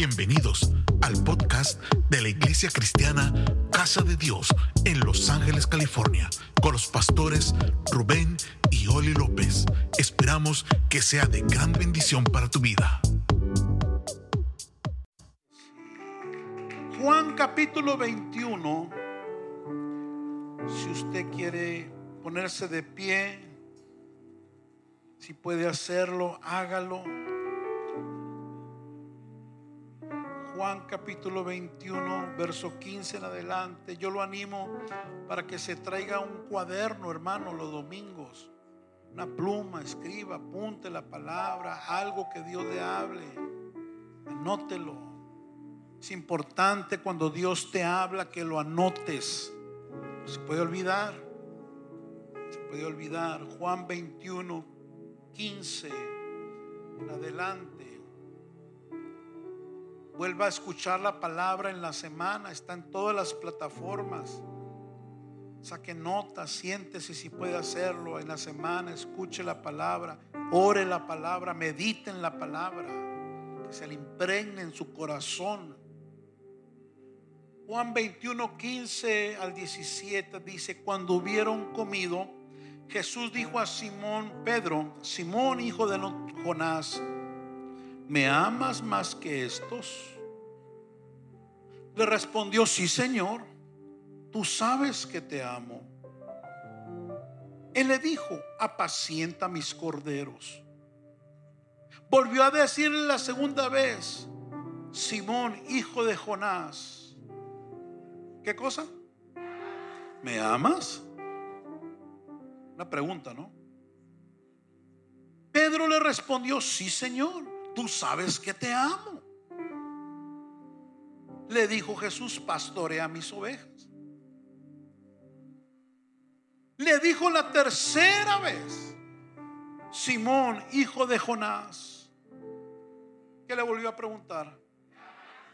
Bienvenidos al podcast de la Iglesia Cristiana Casa de Dios en Los Ángeles, California, con los pastores Rubén y Oli López. Esperamos que sea de gran bendición para tu vida. Juan capítulo 21, si usted quiere ponerse de pie, si puede hacerlo, hágalo. Juan capítulo 21, verso 15 en adelante. Yo lo animo para que se traiga un cuaderno, hermano, los domingos. Una pluma, escriba, apunte la palabra, algo que Dios le hable. Anótelo. Es importante cuando Dios te habla que lo anotes. Se puede olvidar. Se puede olvidar. Juan 21, 15 en adelante. Vuelva a escuchar la palabra en la semana, está en todas las plataformas. Saque notas, siéntese si puede hacerlo en la semana, escuche la palabra, ore la palabra, medite en la palabra, que se le impregne en su corazón. Juan 21, 15 al 17 dice, cuando hubieron comido, Jesús dijo a Simón, Pedro, Simón hijo de Jonás, ¿me amas más que estos? Le respondió, sí Señor, tú sabes que te amo. Él le dijo, apacienta mis corderos. Volvió a decirle la segunda vez, Simón, hijo de Jonás, ¿qué cosa? ¿Me amas? Una pregunta, ¿no? Pedro le respondió, sí Señor, tú sabes que te amo. Le dijo Jesús, pastorea mis ovejas. Le dijo la tercera vez, Simón, hijo de Jonás, que le volvió a preguntar,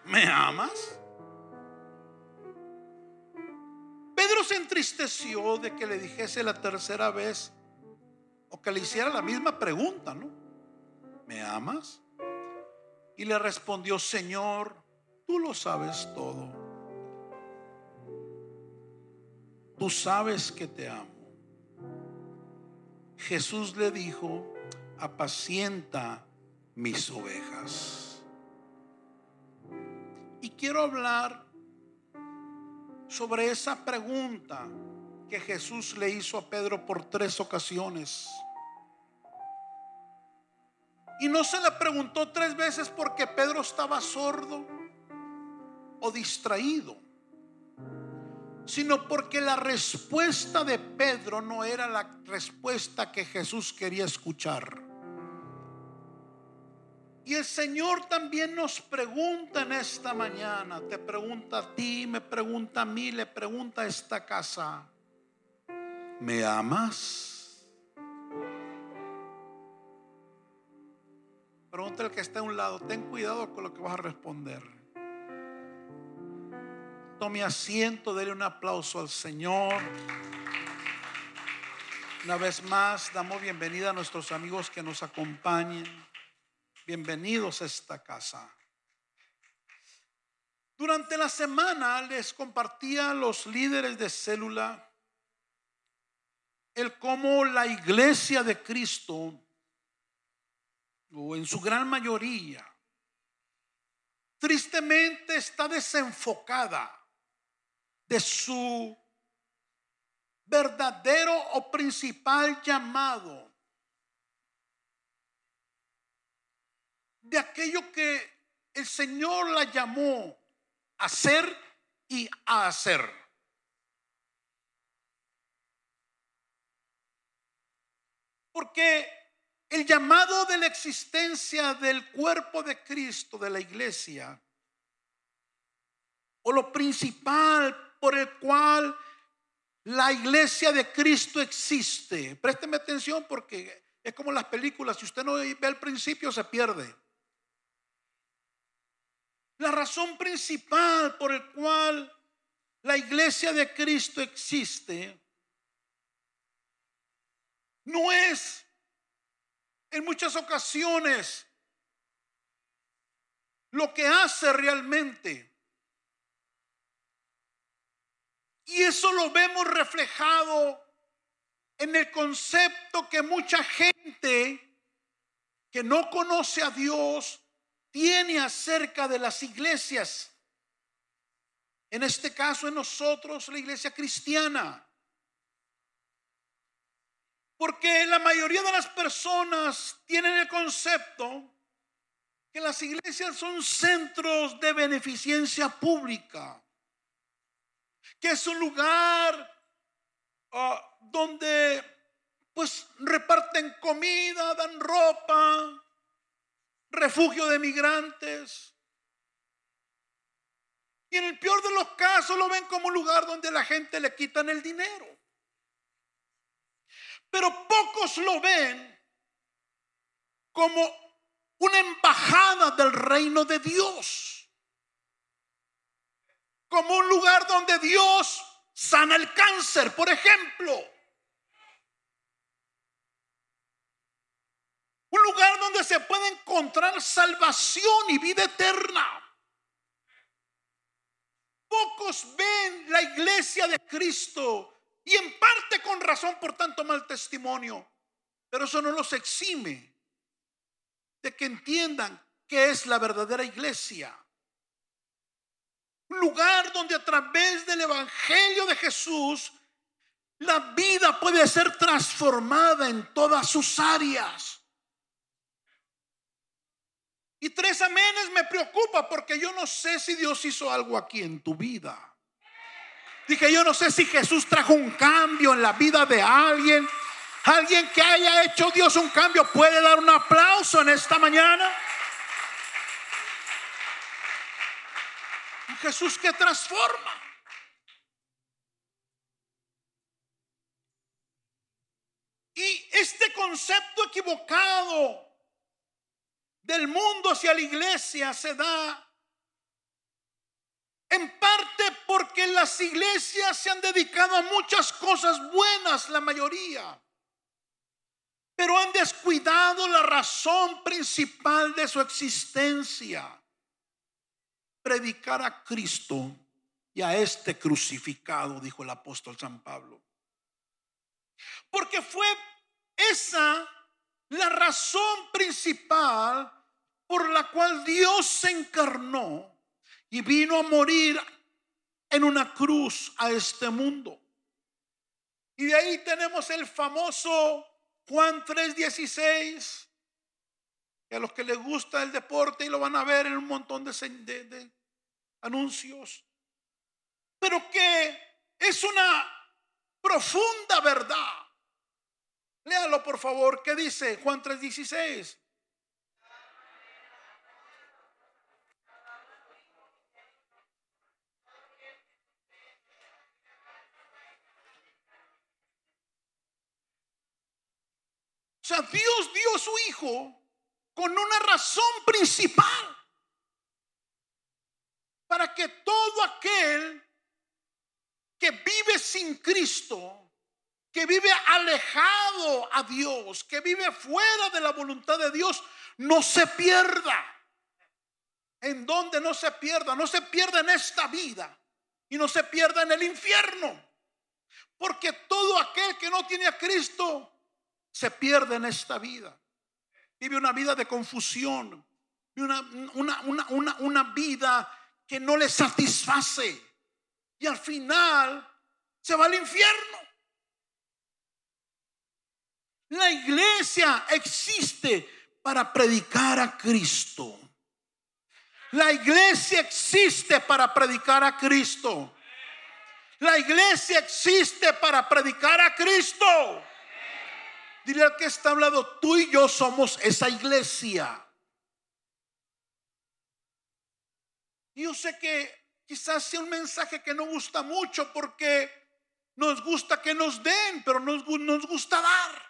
¿me amas? Pedro se entristeció de que le dijese la tercera vez o que le hiciera la misma pregunta, ¿no? ¿Me amas? Y le respondió, Señor, tú lo sabes todo. Tú sabes que te amo. Jesús le dijo, apacienta mis ovejas. Y quiero hablar sobre esa pregunta que Jesús le hizo a Pedro por tres ocasiones. Y no se le preguntó tres veces porque Pedro estaba sordo o distraído, sino porque la respuesta de Pedro no era la respuesta que Jesús quería escuchar. Y el Señor también nos pregunta en esta mañana, te pregunta a ti, me pregunta a mí, le pregunta a esta casa, ¿me amas? Pregunta el que está a un lado, ten cuidado con lo que vas a responder. Tome asiento, déle un aplauso al Señor. Una vez más, damos bienvenida a nuestros amigos que nos acompañen. Bienvenidos a esta casa. Durante la semana les compartía a los líderes de célula el cómo la iglesia de Cristo, o en su gran mayoría, tristemente está desenfocada de su verdadero o principal llamado, de aquello que el Señor la llamó a ser y a hacer. Porque el llamado de la existencia del cuerpo de Cristo, de la iglesia, o lo principal por el cual la iglesia de Cristo existe. Présteme atención porque es como las películas, si usted no ve el principio se pierde. La razón principal por el cual la iglesia de Cristo existe no es en muchas ocasiones lo que hace realmente. Y eso lo vemos reflejado en el concepto que mucha gente que no conoce a Dios tiene acerca de las iglesias. En este caso, en nosotros, la iglesia cristiana. Porque la mayoría de las personas tienen el concepto que las iglesias son centros de beneficencia pública, que es un lugar ah, donde pues reparten comida, dan ropa, refugio de migrantes. Y en el peor de los casos lo ven como un lugar donde la gente le quitan el dinero. Pero pocos lo ven como una embajada del reino de Dios. Como un lugar donde Dios sana el cáncer, por ejemplo. Un lugar donde se puede encontrar salvación y vida eterna. Pocos ven la iglesia de Cristo y en parte con razón por tanto mal testimonio, pero eso no los exime de que entiendan que es la verdadera iglesia. Un lugar donde a través del Evangelio de Jesús la vida puede ser transformada en todas sus áreas. Y tres amenes me preocupa porque yo no sé si Dios hizo algo aquí en tu vida. Dije, yo no sé si Jesús trajo un cambio en la vida de alguien. Alguien que haya hecho Dios un cambio puede dar un aplauso en esta mañana. Jesús que transforma. Y este concepto equivocado del mundo hacia la iglesia se da en parte porque las iglesias se han dedicado a muchas cosas buenas, la mayoría pero han descuidado la razón principal de su existencia. Predicar a Cristo y a este crucificado, dijo el apóstol San Pablo. Porque fue esa la razón principal por la cual Dios se encarnó y vino a morir en una cruz a este mundo. Y de ahí tenemos el famoso Juan 3:16, que a los que les gusta el deporte y lo van a ver en un montón de, anuncios, pero que es una profunda verdad. Léalo por favor, ¿qué dice Juan 3:16? O sea, Dios dio a su Hijo con una razón principal. Para que todo aquel que vive sin Cristo, que vive alejado a Dios, que vive fuera de la voluntad de Dios, no se pierda. ¿En donde no se pierda? No se pierda en esta vida y no se pierda en el infierno. Porque todo aquel que no tiene a Cristo se pierde en esta vida. Vive una vida de confusión, una, una, una, vida que no le satisface. Y al final se va al infierno. La iglesia existe para predicar a Cristo. La iglesia existe para predicar a Cristo. La iglesia existe para predicar a Cristo. Dile al que está hablando, tú y yo somos esa iglesia. Yo sé que quizás sea un mensaje que no gusta mucho porque nos gusta que nos den, pero nos, nos gusta dar.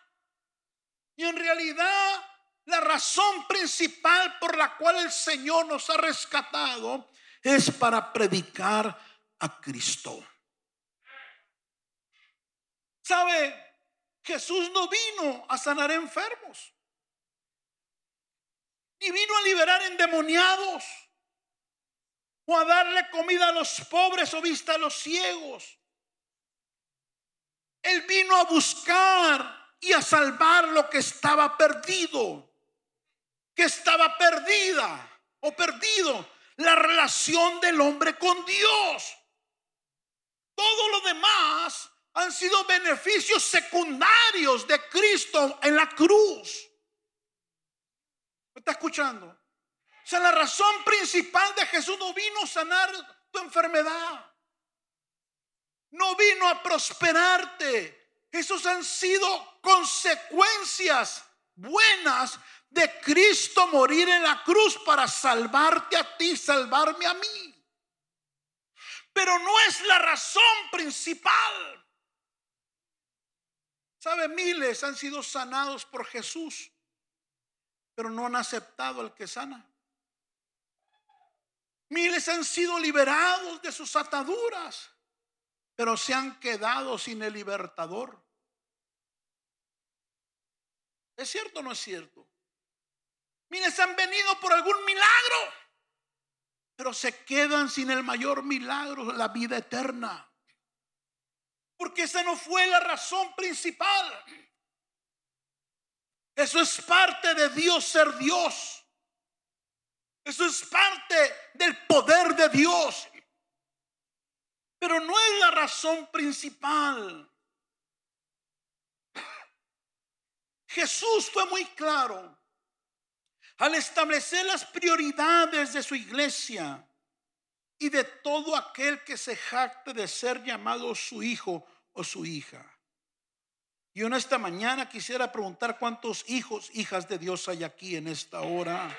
Y en realidad la razón principal por la cual el Señor nos ha rescatado es para predicar a Cristo. ¿Sabe? Jesús no vino a sanar enfermos. Ni vino a liberar endemoniados. o a darle comida a los pobres o vista a los ciegos. Él vino a buscar y a salvar lo que estaba perdido, que estaba perdida o perdido, la relación del hombre con Dios. Todo lo demás han sido beneficios secundarios de Cristo en la cruz. ¿Me está escuchando? O sea, la razón principal de Jesús no vino a sanar tu enfermedad. No vino a prosperarte. Esos han sido consecuencias buenas de Cristo morir en la cruz para salvarte a ti, salvarme a mí. Pero no es la razón principal. ¿Sabe? Miles han sido sanados por Jesús, pero no han aceptado al que sana. Miles han sido liberados de sus ataduras, pero se han quedado sin el libertador. ¿Es cierto o no es cierto? Miles han venido por algún milagro, pero se quedan sin el mayor milagro, la vida eterna. Porque esa no fue la razón principal. Eso es parte de Dios ser Dios. Eso es parte del poder de Dios. Pero no es la razón principal. Jesús fue muy claro al establecer las prioridades de su iglesia y de todo aquel que se jacte de ser llamado su hijo o su hija. Y en esta mañana quisiera preguntar cuántos hijos, hijas de Dios hay aquí en esta hora.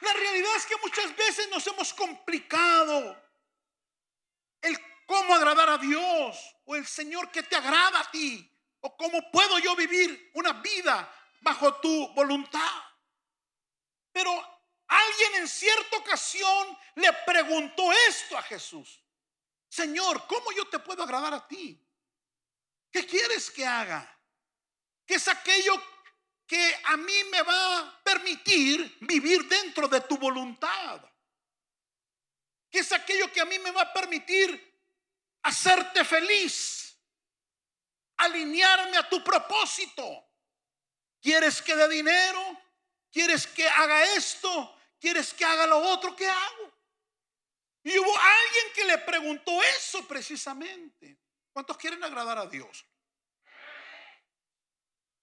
La realidad es que muchas veces nos hemos complicado el cómo agradar a Dios o el Señor que te agrada a ti o cómo puedo yo vivir una vida bajo tu voluntad. Pero alguien en cierta ocasión le preguntó esto a Jesús. Señor, ¿cómo yo te puedo agradar a ti? ¿Qué quieres que haga? ¿Qué es aquello que a mí me va a permitir vivir dentro de tu voluntad? ¿Qué es aquello que a mí me va a permitir hacerte feliz? Alinearme a tu propósito. ¿Quieres que dé dinero? ¿Quieres que haga esto? ¿Quieres que haga lo otro? ¿Qué hago? Y hubo alguien que le preguntó eso precisamente. ¿Cuántos quieren agradar a Dios?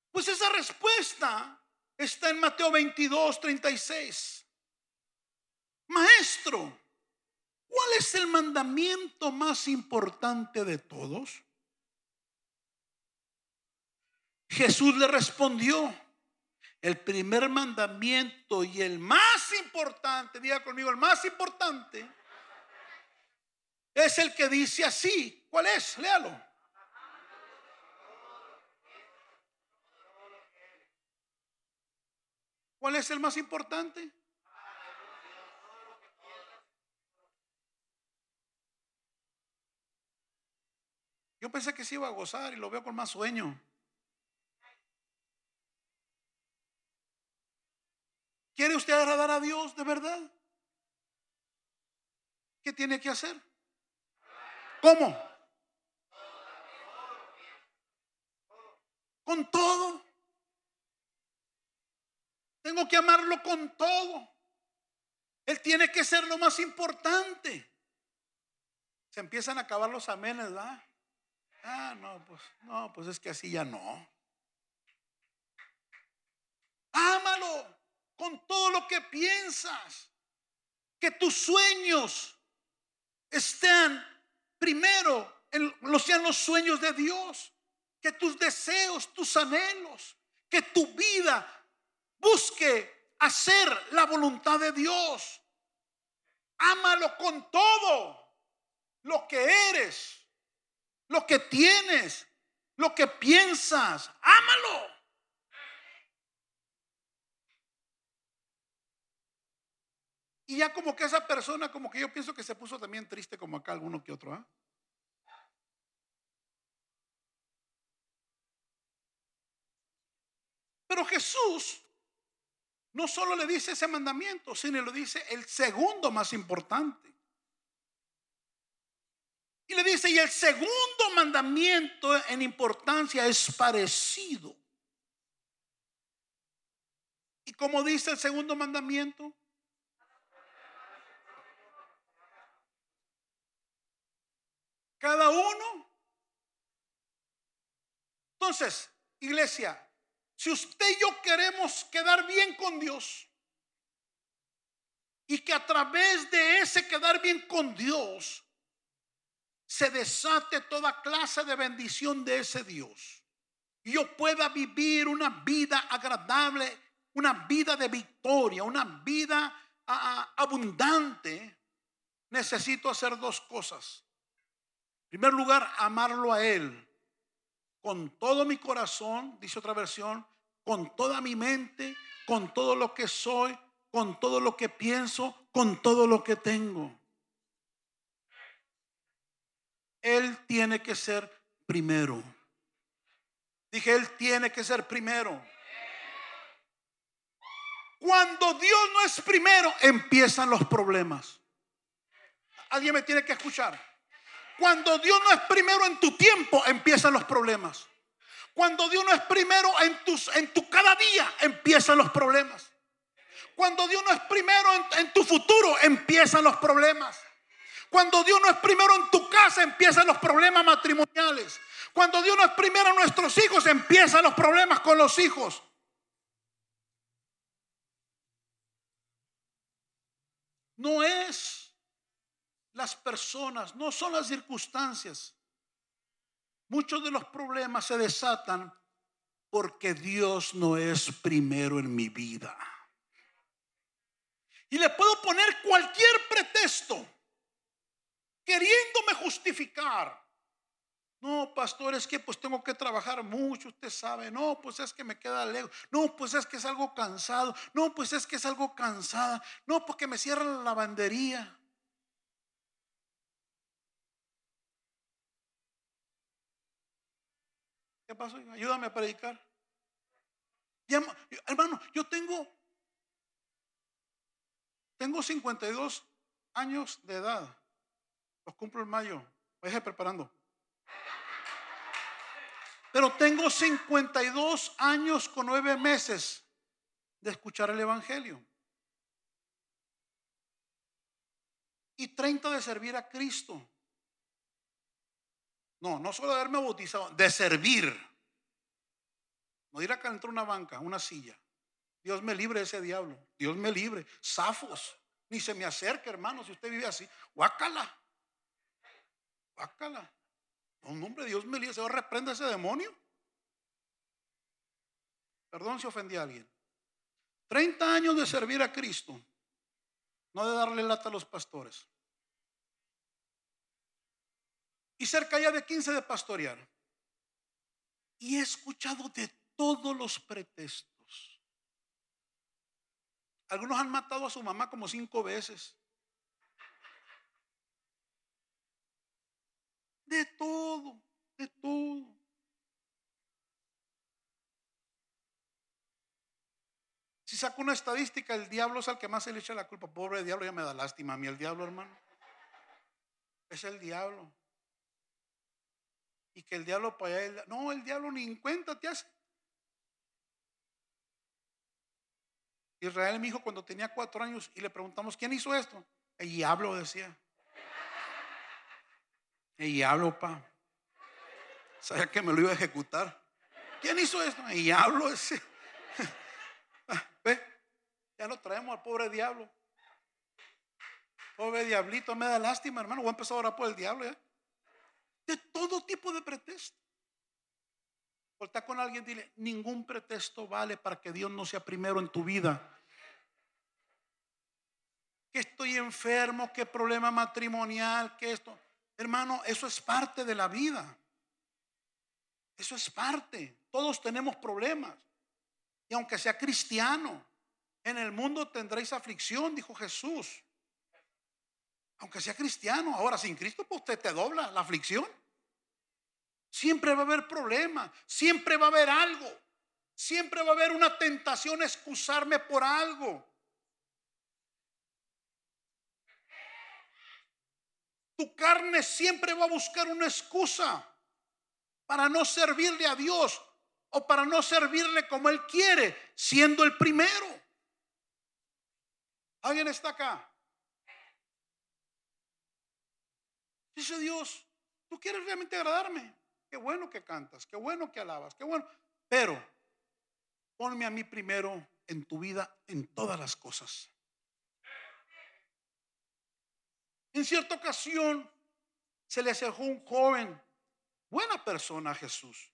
Pues esa respuesta está en Mateo 22, 36. Maestro, ¿cuál es el mandamiento más importante de todos? Jesús le respondió, el primer mandamiento y el más importante, diga conmigo, el más importante, es el que dice así. ¿Cuál es? Léalo. ¿Cuál es el más importante? Yo pensé que se iba a gozar y lo veo con más sueño. ¿Quiere usted agradar a Dios de verdad? ¿Qué tiene que hacer? ¿Cómo? Con todo. Tengo que amarlo con todo. Él tiene que ser lo más importante. Se empiezan a acabar los amenes, ¿verdad? Ah, no, pues no, pues es que así ya no. Ámalo con todo lo que piensas. Que tus sueños estén primero, en, sean los sueños de Dios. Que tus deseos, tus anhelos, que tu vida busque hacer la voluntad de Dios. Ámalo con todo lo que eres, lo que tienes, lo que piensas. Ámalo. Y ya como que esa persona, como que yo pienso que se puso también triste como acá alguno que otro. ¿ah? Pero Jesús no solo le dice ese mandamiento, sino le dice el segundo más importante. Y le dice, y el segundo mandamiento en importancia es parecido. ¿Y como dice el segundo mandamiento? Cada uno. Entonces, iglesia, si usted y yo queremos quedar bien con Dios y que a través de ese quedar bien con Dios se desate toda clase de bendición de ese Dios y yo pueda vivir una vida agradable, una vida de victoria, una vida abundante, necesito hacer dos cosas. Primer lugar, amarlo a Él con todo mi corazón, dice otra versión, con toda mi mente, con todo lo que soy, con todo lo que pienso, con todo lo que tengo. Él tiene que ser primero. Dije, Él tiene que ser primero. Cuando Dios no es primero, empiezan los problemas. Alguien me tiene que escuchar. Cuando Dios no es primero en tu tiempo, empiezan los problemas. Cuando Dios no es primero en, tus, en tu cada día, empiezan los problemas. Cuando Dios no es primero en, tu futuro, empiezan los problemas. Cuando Dios no es primero en tu casa, empiezan los problemas matrimoniales. Cuando Dios no es primero en nuestros hijos, empiezan los problemas con los hijos. No es las personas, no son las circunstancias. Muchos de los problemas se desatan porque Dios no es primero en mi vida. Y le puedo poner cualquier pretexto queriéndome justificar. No, pastor, es que pues tengo que trabajar mucho, usted sabe. No, pues es que me queda lejos. No, pues es que es algo cansado. No, pues es que es algo cansada. No, porque me cierra la lavandería. ¿Qué pasó? Ayúdame a predicar. hermano, yo tengo, tengo 52 años de edad. Los cumplo en mayo. Voy preparando. Pero tengo 52 años con nueve meses de escuchar el Evangelio. Y 30 de servir a Cristo. No, no solo de haberme bautizado, de servir. No ir a calentar una banca, una silla. Dios me libre de ese diablo. Dios me libre. Zafos. Ni se me acerque, hermano, si usted vive así. Guácala. Guácala. Un nombre de Dios me libre. Se va a reprender ese demonio. Perdón si ofendí a alguien. 30 años de servir a Cristo. No de darle lata a los pastores y cerca ya de 15 de pastorear. Y he escuchado de todos los pretextos. Algunos han matado a su mamá como cinco veces. De todo, de todo. Si saco una estadística, el diablo es al que más se le echa la culpa. Pobre diablo, ya me da lástima a mí el diablo, hermano. Es el diablo y que el diablo para allá, no, el diablo ni en cuenta te hace. Israel me dijo cuando tenía cuatro años y le preguntamos, ¿quién hizo esto? El diablo decía. El diablo, pa. Sabía que me lo iba a ejecutar. ¿Quién hizo esto? El diablo decía. Ve, ya lo traemos al pobre diablo. Pobre diablito, me da lástima, hermano. Voy a empezar a orar por el diablo ya de todo tipo de pretexto. Volta con alguien, dile, ningún pretexto vale para que Dios no sea primero en tu vida. Que estoy enfermo, que problema matrimonial, que esto. Hermano, eso es parte de la vida. Eso es parte. Todos tenemos problemas. Y aunque sea cristiano, en el mundo tendréis aflicción, dijo Jesús. Aunque sea cristiano, ahora sin Cristo, pues usted te dobla la aflicción. Siempre va a haber problemas, siempre va a haber algo. Siempre va a haber una tentación a excusarme por algo. Tu carne siempre va a buscar una excusa para no servirle a Dios o para no servirle como Él quiere, siendo el primero. ¿Alguien está acá? Dice Dios, tú quieres realmente agradarme. Qué bueno que cantas, qué bueno que alabas, qué bueno. Pero ponme a mí primero en tu vida en todas las cosas. En cierta ocasión se le acercó un joven, buena persona a Jesús.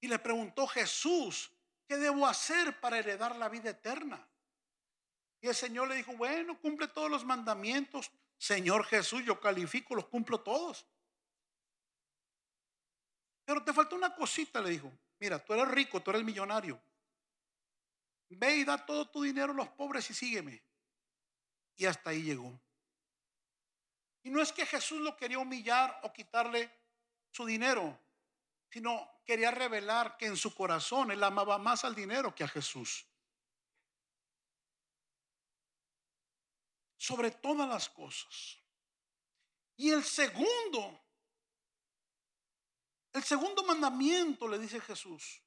Y le preguntó Jesús, ¿qué debo hacer para heredar la vida eterna? Y el Señor le dijo, bueno, cumple todos los mandamientos. Señor Jesús, yo califico, los cumplo todos. Pero te falta una cosita, le dijo. Mira, tú eres rico, tú eres millonario. Ve y da todo tu dinero a los pobres y sígueme. Y hasta ahí llegó. Y no es que Jesús lo quería humillar o quitarle su dinero, sino quería revelar que en su corazón él amaba más al dinero que a Jesús. Sobre todas las cosas. Y el segundo, el segundo mandamiento, le dice Jesús,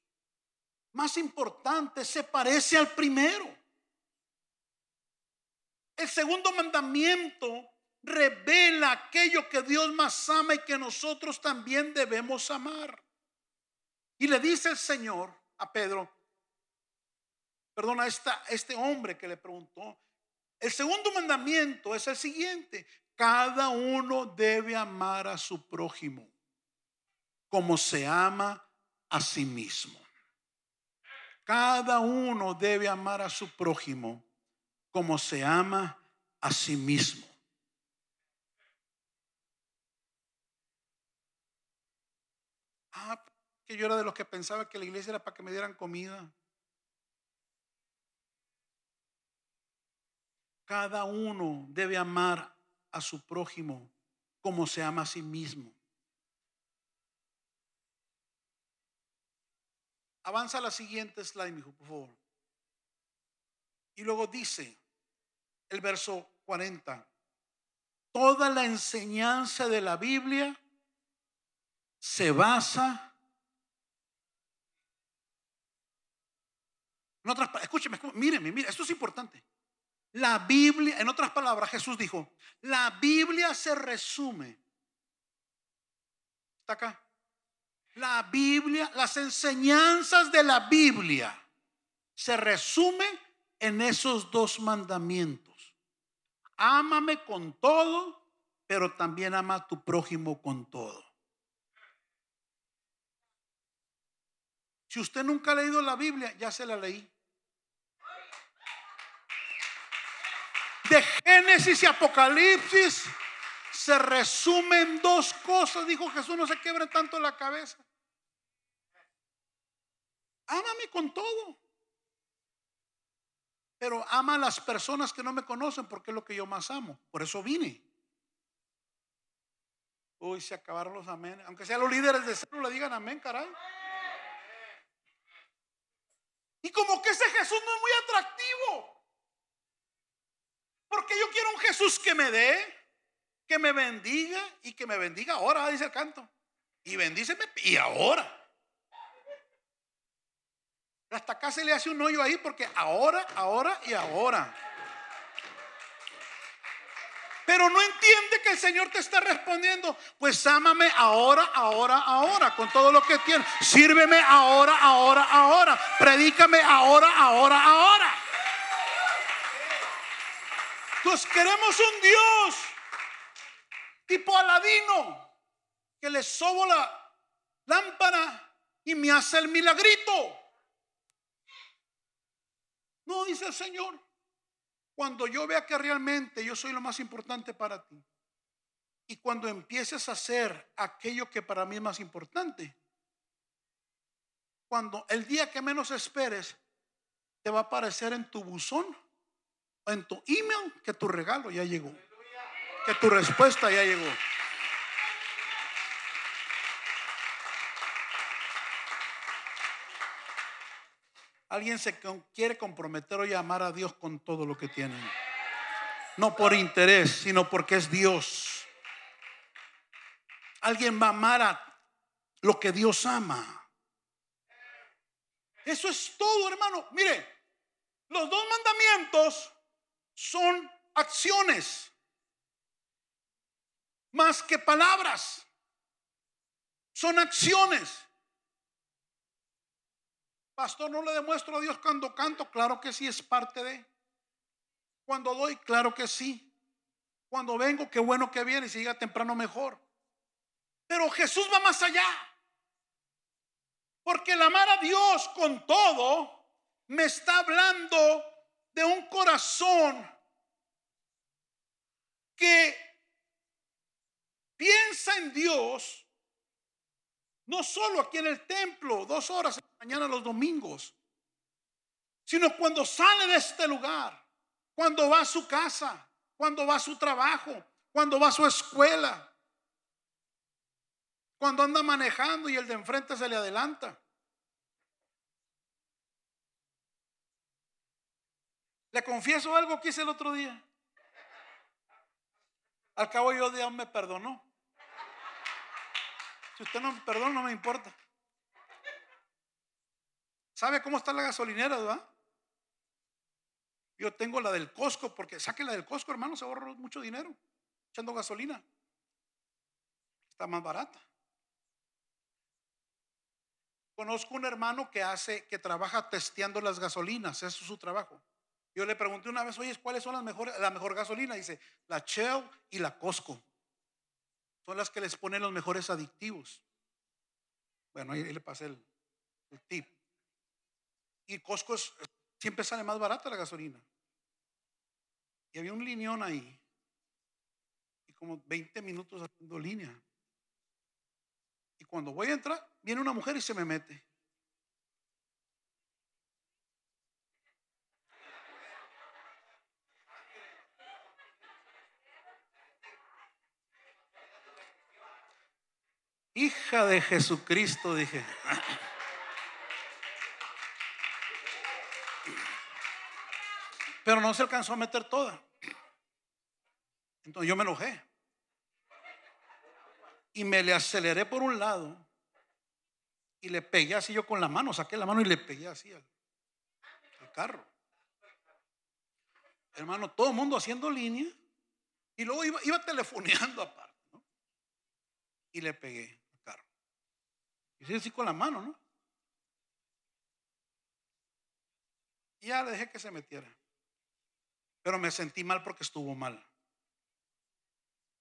más importante, se parece al primero. El segundo mandamiento revela aquello que Dios más ama y que nosotros también debemos amar. Y le dice el Señor a Pedro, perdona, esta, este hombre que le preguntó, el segundo mandamiento es el siguiente, cada uno debe amar a su prójimo como se ama a sí mismo. Cada uno debe amar a su prójimo como se ama a sí mismo. Ah, que yo era de los que pensaba que la iglesia era para que me dieran comida. Cada uno debe amar a su prójimo como se ama a sí mismo. Avanza la siguiente slide, hijo, por favor. Y luego dice el verso 40. Toda la enseñanza de la Biblia se basa en otras escúcheme, míreme, mire, esto es importante. La Biblia, en otras palabras, Jesús dijo, la Biblia se resume. ¿Está acá? La Biblia, las enseñanzas de la Biblia se resumen en esos dos mandamientos. Ámame con todo, pero también ama a tu prójimo con todo. Si usted nunca ha leído la Biblia, ya se la leí. De Génesis y Apocalipsis se resumen dos cosas. Dijo Jesús, no se quiebre tanto la cabeza. Ámame con todo. Pero ama a las personas que no me conocen porque es lo que yo más amo. Por eso vine. Uy, se acabaron los amén. Aunque sean los líderes de célula, digan amén, caray. Y como que ese Jesús no es muy atractivo. Porque yo quiero un Jesús que me dé, que me bendiga y que me bendiga ahora, dice el canto. Y bendíceme y ahora. Hasta acá se le hace un hoyo ahí porque ahora, ahora y ahora. Pero no entiende que el Señor te está respondiendo, pues ámame ahora, ahora, ahora, con todo lo que tienes. Sírveme ahora, ahora, ahora. Predícame ahora, ahora, ahora. Pues queremos un Dios tipo Aladino que le sobo la lámpara y me hace el milagrito. No, dice el Señor. Cuando yo vea que realmente yo soy lo más importante para ti, y cuando empieces a hacer aquello que para mí es más importante, cuando el día que menos esperes, te va a aparecer en tu buzón en tu email que tu regalo ya llegó, que tu respuesta ya llegó. Alguien se quiere comprometer o llamar a Dios con todo lo que tiene. No por interés, sino porque es Dios. Alguien va a amar a lo que Dios ama. Eso es todo, hermano. Mire, los dos mandamientos son acciones más que palabras. Son acciones. Pastor, no le demuestro a Dios cuando canto. Claro que sí, es parte de. Cuando doy, claro que sí. Cuando vengo, qué bueno que viene. Si llega temprano, mejor. Pero Jesús va más allá. Porque el amar a Dios con todo me está hablando de un corazón que piensa en Dios, no solo aquí en el templo, dos horas en la mañana los domingos, sino cuando sale de este lugar, cuando va a su casa, cuando va a su trabajo, cuando va a su escuela, cuando anda manejando y el de enfrente se le adelanta. Le confieso algo que hice el otro día. Al cabo yo Dios me perdonó. Si usted no me perdona, no me importa. ¿Sabe cómo está la gasolinera, verdad? Yo tengo la del Costco, porque saque la del Costco, hermano, se ahorra mucho dinero echando gasolina. Está más barata. Conozco un hermano que hace, que trabaja testeando las gasolinas, eso es su trabajo. Yo le pregunté una vez, oye, ¿cuáles son las mejores, la mejor gasolina? Dice, la Shell y la Costco. Son las que les ponen los mejores adictivos. Bueno, ahí, le pasé el, tip. Y Costco siempre sale más barata la gasolina. Y había un lineón ahí. Y como 20 minutos haciendo línea. Y cuando voy a entrar, viene una mujer y se me mete. Hija de Jesucristo, dije. Pero no se alcanzó a meter toda. Entonces yo me enojé. Y me le aceleré por un lado. Y le pegué así yo con la mano. Saqué la mano y le pegué así al, carro. Hermano, todo el mundo haciendo línea. Y luego iba, iba telefoneando aparte. Y le pegué. Y así con la mano, ¿no? Y ya le dejé que se metiera. Pero me sentí mal porque estuvo mal.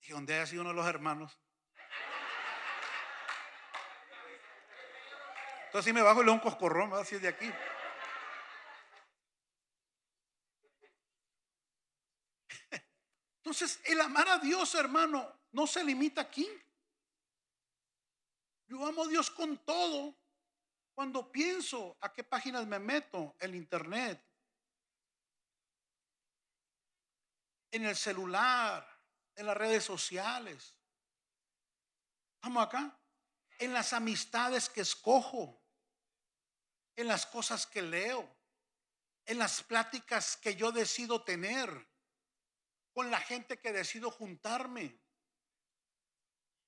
Y donde haya sido uno de los hermanos. Entonces si me bajo y le doy un coscorrón, es de aquí. Entonces, el amar a Dios, hermano, no se limita aquí. Yo amo a Dios con todo. Cuando pienso a qué páginas me meto en internet, en el celular, en las redes sociales. Vamos acá. En las amistades que escojo, en las cosas que leo, en las pláticas que yo decido tener, con la gente que decido juntarme.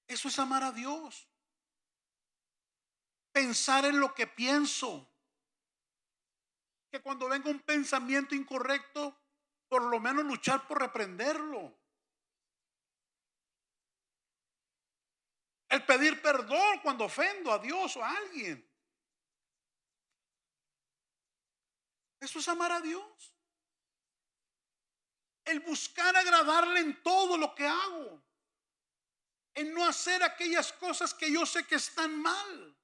Eso es amar a Dios pensar en lo que pienso. Que cuando venga un pensamiento incorrecto, por lo menos luchar por reprenderlo. El pedir perdón cuando ofendo a Dios o a alguien. Eso es amar a Dios. El buscar agradarle en todo lo que hago. En no hacer aquellas cosas que yo sé que están mal.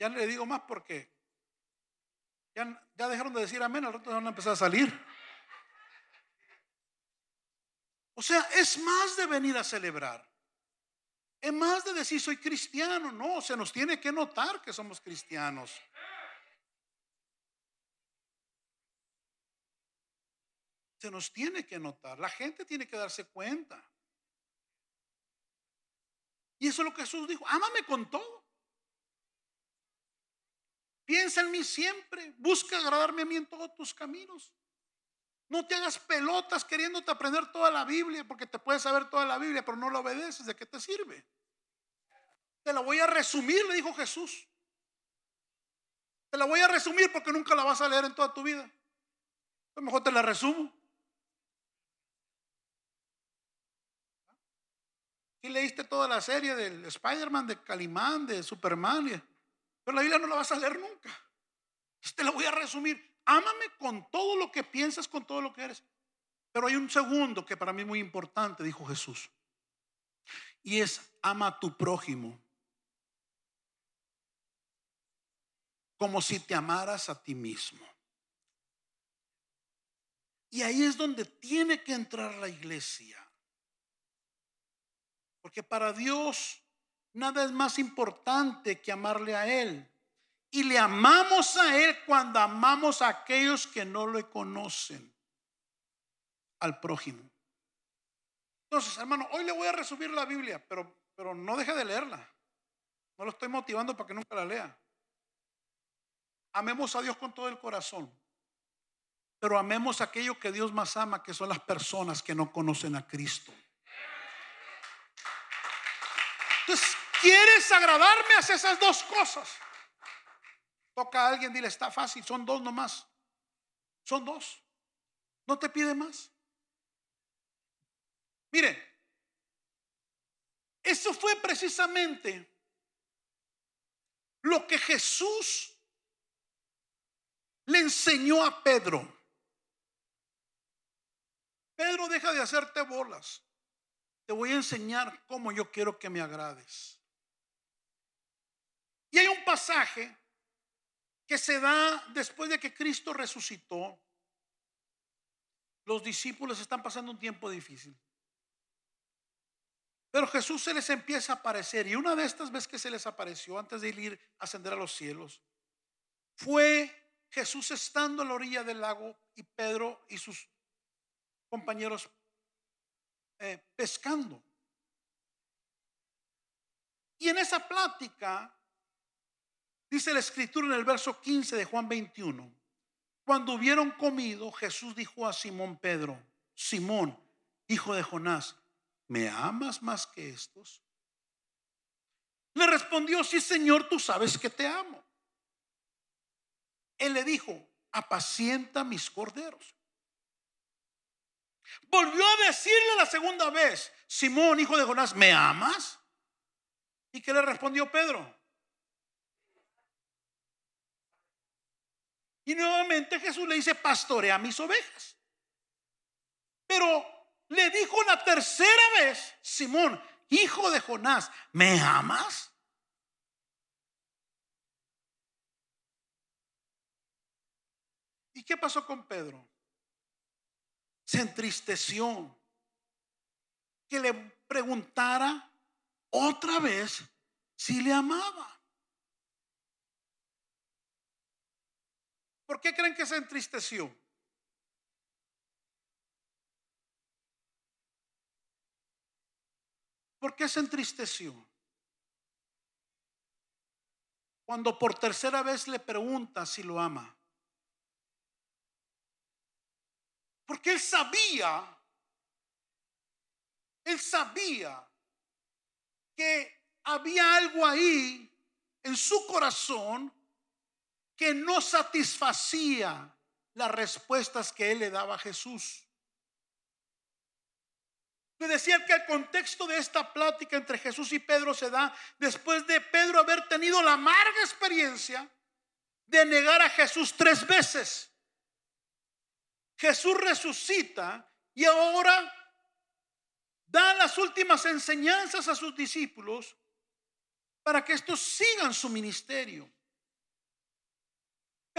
Ya no le digo más porque ya, ya dejaron de decir amén, al rato van a empezar a salir. O sea, es más de venir a celebrar. Es más de decir soy cristiano. No, se nos tiene que notar que somos cristianos. Se nos tiene que notar. La gente tiene que darse cuenta. Y eso es lo que Jesús dijo, ámame con todo. Piensa en mí siempre, busca agradarme a mí en todos tus caminos. No te hagas pelotas queriéndote aprender toda la Biblia, porque te puedes saber toda la Biblia, pero no la obedeces. ¿De qué te sirve? Te la voy a resumir, le dijo Jesús. Te la voy a resumir porque nunca la vas a leer en toda tu vida. A mejor te la resumo. Y leíste toda la serie del Spider-Man, de Calimán, de Superman, pero la Biblia no la vas a leer nunca. Te la voy a resumir. Ámame con todo lo que piensas, con todo lo que eres. Pero hay un segundo que para mí es muy importante, dijo Jesús. Y es ama a tu prójimo como si te amaras a ti mismo. Y ahí es donde tiene que entrar la iglesia. Porque para Dios nada es más importante que amarle a Él. Y le amamos a Él cuando amamos a aquellos que no le conocen, al prójimo. Entonces, hermano, hoy le voy a resumir la Biblia, pero, pero no deje de leerla. No lo estoy motivando para que nunca la lea. Amemos a Dios con todo el corazón, pero amemos aquello que Dios más ama, que son las personas que no conocen a Cristo. Entonces, ¿quieres agradarme? Haz esas dos cosas. Toca a alguien, dile, está fácil, son dos nomás. Son dos. No te pide más. Mire, eso fue precisamente lo que Jesús le enseñó a Pedro. Pedro, deja de hacerte bolas. Te voy a enseñar cómo yo quiero que me agrades. Y hay un pasaje que se da después de que Cristo resucitó. Los discípulos están pasando un tiempo difícil. Pero Jesús se les empieza a aparecer y una de estas veces que se les apareció antes de ir a ascender a los cielos fue Jesús estando a la orilla del lago y Pedro y sus compañeros eh, pescando. Y en esa plática Dice la escritura en el verso 15 de Juan 21. Cuando hubieron comido, Jesús dijo a Simón Pedro, Simón, hijo de Jonás, ¿me amas más que estos? Le respondió, sí Señor, tú sabes que te amo. Él le dijo, apacienta mis corderos. Volvió a decirle la segunda vez, Simón, hijo de Jonás, ¿me amas? ¿Y qué le respondió Pedro? Y nuevamente Jesús le dice, pastorea mis ovejas. Pero le dijo la tercera vez, Simón, hijo de Jonás, ¿me amas? ¿Y qué pasó con Pedro? Se entristeció que le preguntara otra vez si le amaba. ¿Por qué creen que se entristeció? ¿Por qué se entristeció? Cuando por tercera vez le pregunta si lo ama. Porque él sabía, él sabía que había algo ahí en su corazón que no satisfacía las respuestas que él le daba a Jesús. Le decía que el contexto de esta plática entre Jesús y Pedro se da después de Pedro haber tenido la amarga experiencia de negar a Jesús tres veces. Jesús resucita y ahora da las últimas enseñanzas a sus discípulos para que estos sigan su ministerio.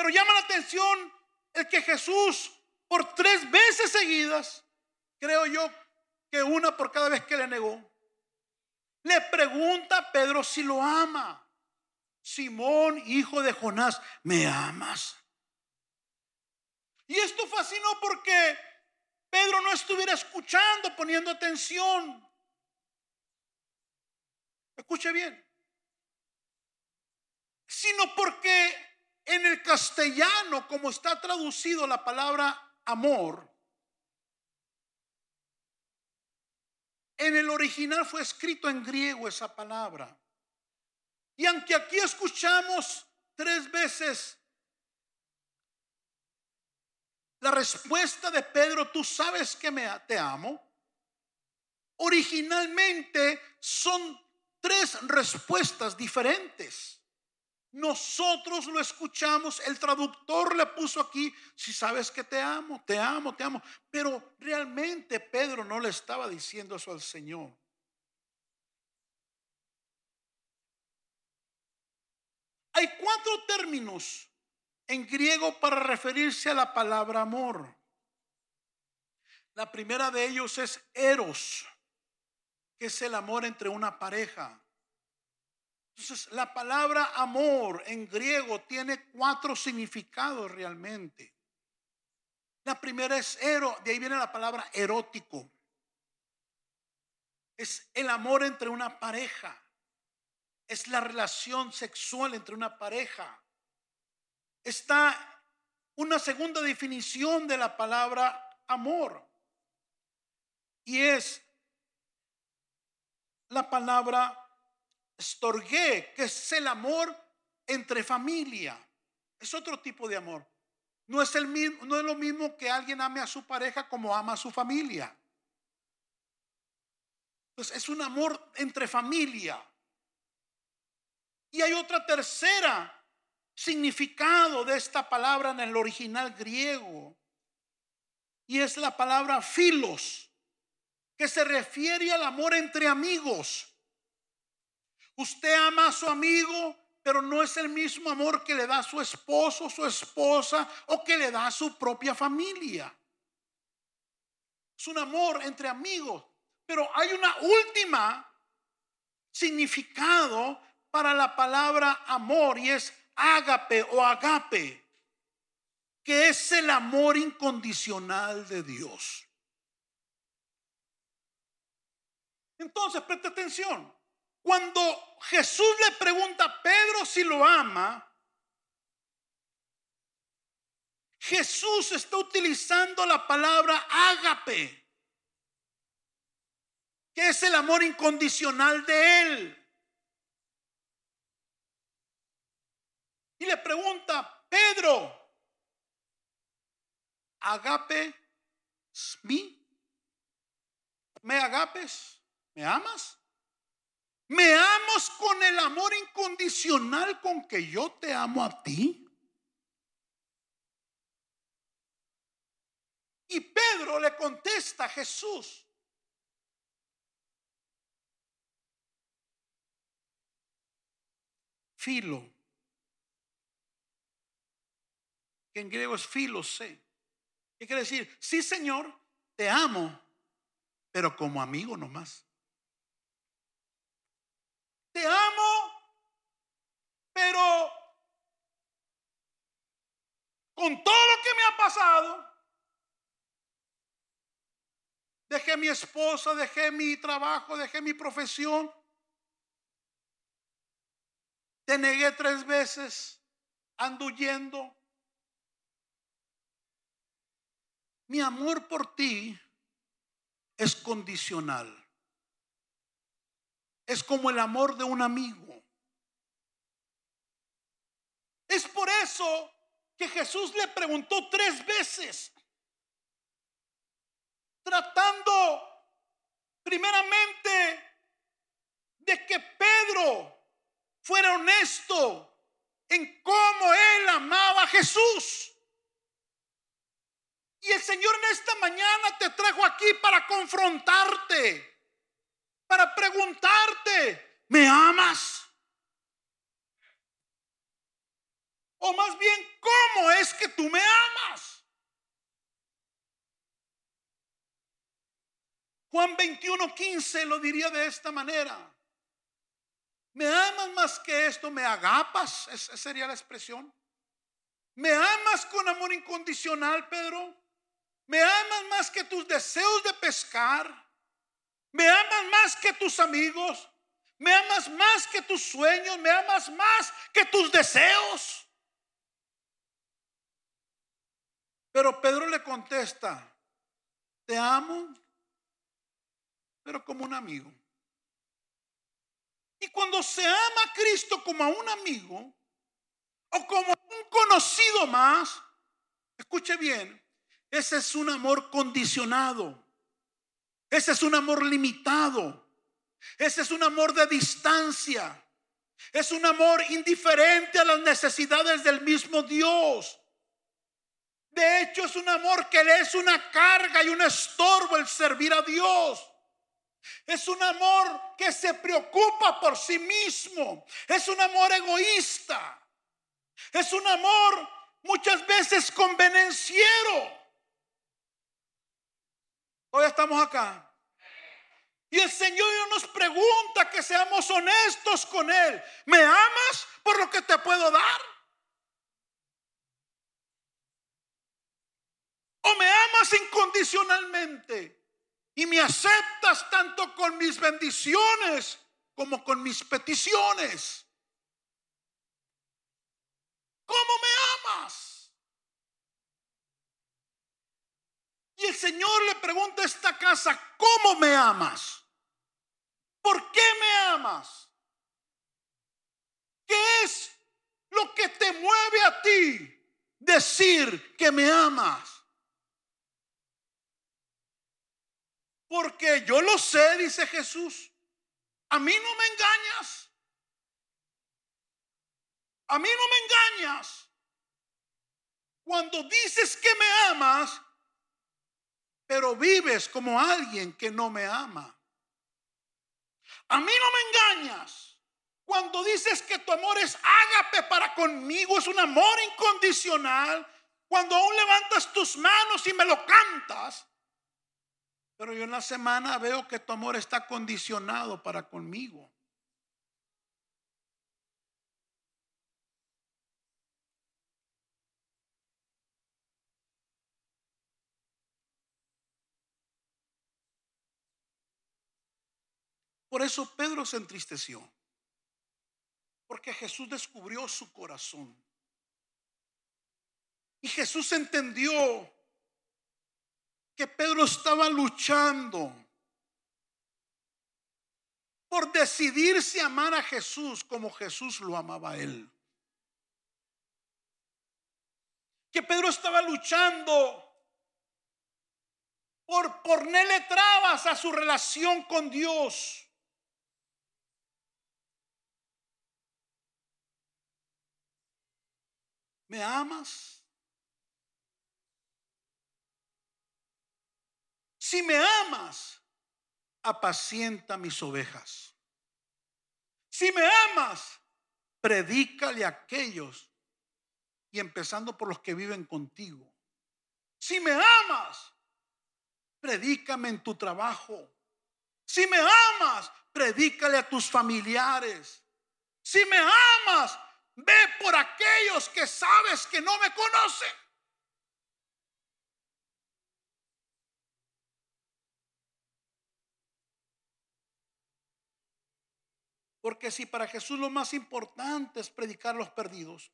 Pero llama la atención el que Jesús por tres veces seguidas, creo yo que una por cada vez que le negó, le pregunta a Pedro si lo ama. Simón, hijo de Jonás, ¿me amas? Y esto fascinó porque Pedro no estuviera escuchando, poniendo atención. Escuche bien. Sino porque en el castellano, como está traducido la palabra amor, en el original fue escrito en griego esa palabra. Y aunque aquí escuchamos tres veces la respuesta de Pedro, tú sabes que me, te amo, originalmente son tres respuestas diferentes. Nosotros lo escuchamos, el traductor le puso aquí, si sabes que te amo, te amo, te amo. Pero realmente Pedro no le estaba diciendo eso al Señor. Hay cuatro términos en griego para referirse a la palabra amor. La primera de ellos es eros, que es el amor entre una pareja. Entonces, la palabra amor en griego tiene cuatro significados realmente. La primera es ero, de ahí viene la palabra erótico. Es el amor entre una pareja. Es la relación sexual entre una pareja. Está una segunda definición de la palabra amor. Y es la palabra que es el amor entre familia. Es otro tipo de amor. No es, el mismo, no es lo mismo que alguien ame a su pareja como ama a su familia. Pues es un amor entre familia. Y hay otra tercera significado de esta palabra en el original griego. Y es la palabra filos, que se refiere al amor entre amigos. Usted ama a su amigo, pero no es el mismo amor que le da a su esposo, su esposa o que le da a su propia familia. Es un amor entre amigos. Pero hay una última significado para la palabra amor y es ágape o agape, que es el amor incondicional de Dios. Entonces, preste atención. Cuando Jesús le pregunta a Pedro si lo ama, Jesús está utilizando la palabra ágape, que es el amor incondicional de Él. Y le pregunta, Pedro, agape me agapes, ¿me amas? ¿Me amas con el amor incondicional con que yo te amo a ti? Y Pedro le contesta a Jesús. Filo. Que en griego es filo, sé. ¿Qué quiere decir? Sí, Señor, te amo, pero como amigo nomás te amo, pero con todo lo que me ha pasado, dejé mi esposa, dejé mi trabajo, dejé mi profesión, te negué tres veces, ando huyendo. Mi amor por ti es condicional es como el amor de un amigo. Es por eso que Jesús le preguntó tres veces, tratando primeramente de que Pedro fuera honesto en cómo él amaba a Jesús. Y el Señor en esta mañana te trajo aquí para confrontarte para preguntarte, ¿me amas? O más bien, ¿cómo es que tú me amas? Juan 21, 15 lo diría de esta manera. ¿Me amas más que esto? ¿Me agapas? Esa sería la expresión. ¿Me amas con amor incondicional, Pedro? ¿Me amas más que tus deseos de pescar? ¿Me amas más que tus amigos? Me amas más que tus sueños, me amas más que tus deseos. Pero Pedro le contesta, te amo, pero como un amigo. Y cuando se ama a Cristo como a un amigo o como un conocido más, escuche bien, ese es un amor condicionado. Ese es un amor limitado. Ese es un amor de distancia. Es un amor indiferente a las necesidades del mismo Dios. De hecho, es un amor que le es una carga y un estorbo el servir a Dios. Es un amor que se preocupa por sí mismo. Es un amor egoísta. Es un amor muchas veces convenenciero. Hoy estamos acá. Y el Señor nos pregunta que seamos honestos con Él. ¿Me amas por lo que te puedo dar? ¿O me amas incondicionalmente? Y me aceptas tanto con mis bendiciones como con mis peticiones. ¿Cómo me amas? Y el Señor le pregunta a esta casa, ¿cómo me amas? ¿Por qué me amas? ¿Qué es lo que te mueve a ti decir que me amas? Porque yo lo sé, dice Jesús. A mí no me engañas. A mí no me engañas. Cuando dices que me amas, pero vives como alguien que no me ama. A mí no me engañas. Cuando dices que tu amor es ágape para conmigo, es un amor incondicional. Cuando aún levantas tus manos y me lo cantas. Pero yo en la semana veo que tu amor está condicionado para conmigo. Por eso Pedro se entristeció. Porque Jesús descubrió su corazón. Y Jesús entendió que Pedro estaba luchando por decidirse amar a Jesús como Jesús lo amaba a él. Que Pedro estaba luchando por ponerle trabas a su relación con Dios. ¿Me amas? Si me amas, apacienta mis ovejas. Si me amas, predícale a aquellos y empezando por los que viven contigo. Si me amas, predícame en tu trabajo. Si me amas, predícale a tus familiares. Si me amas, Ve por aquellos que sabes que no me conocen. Porque si para Jesús lo más importante es predicar a los perdidos,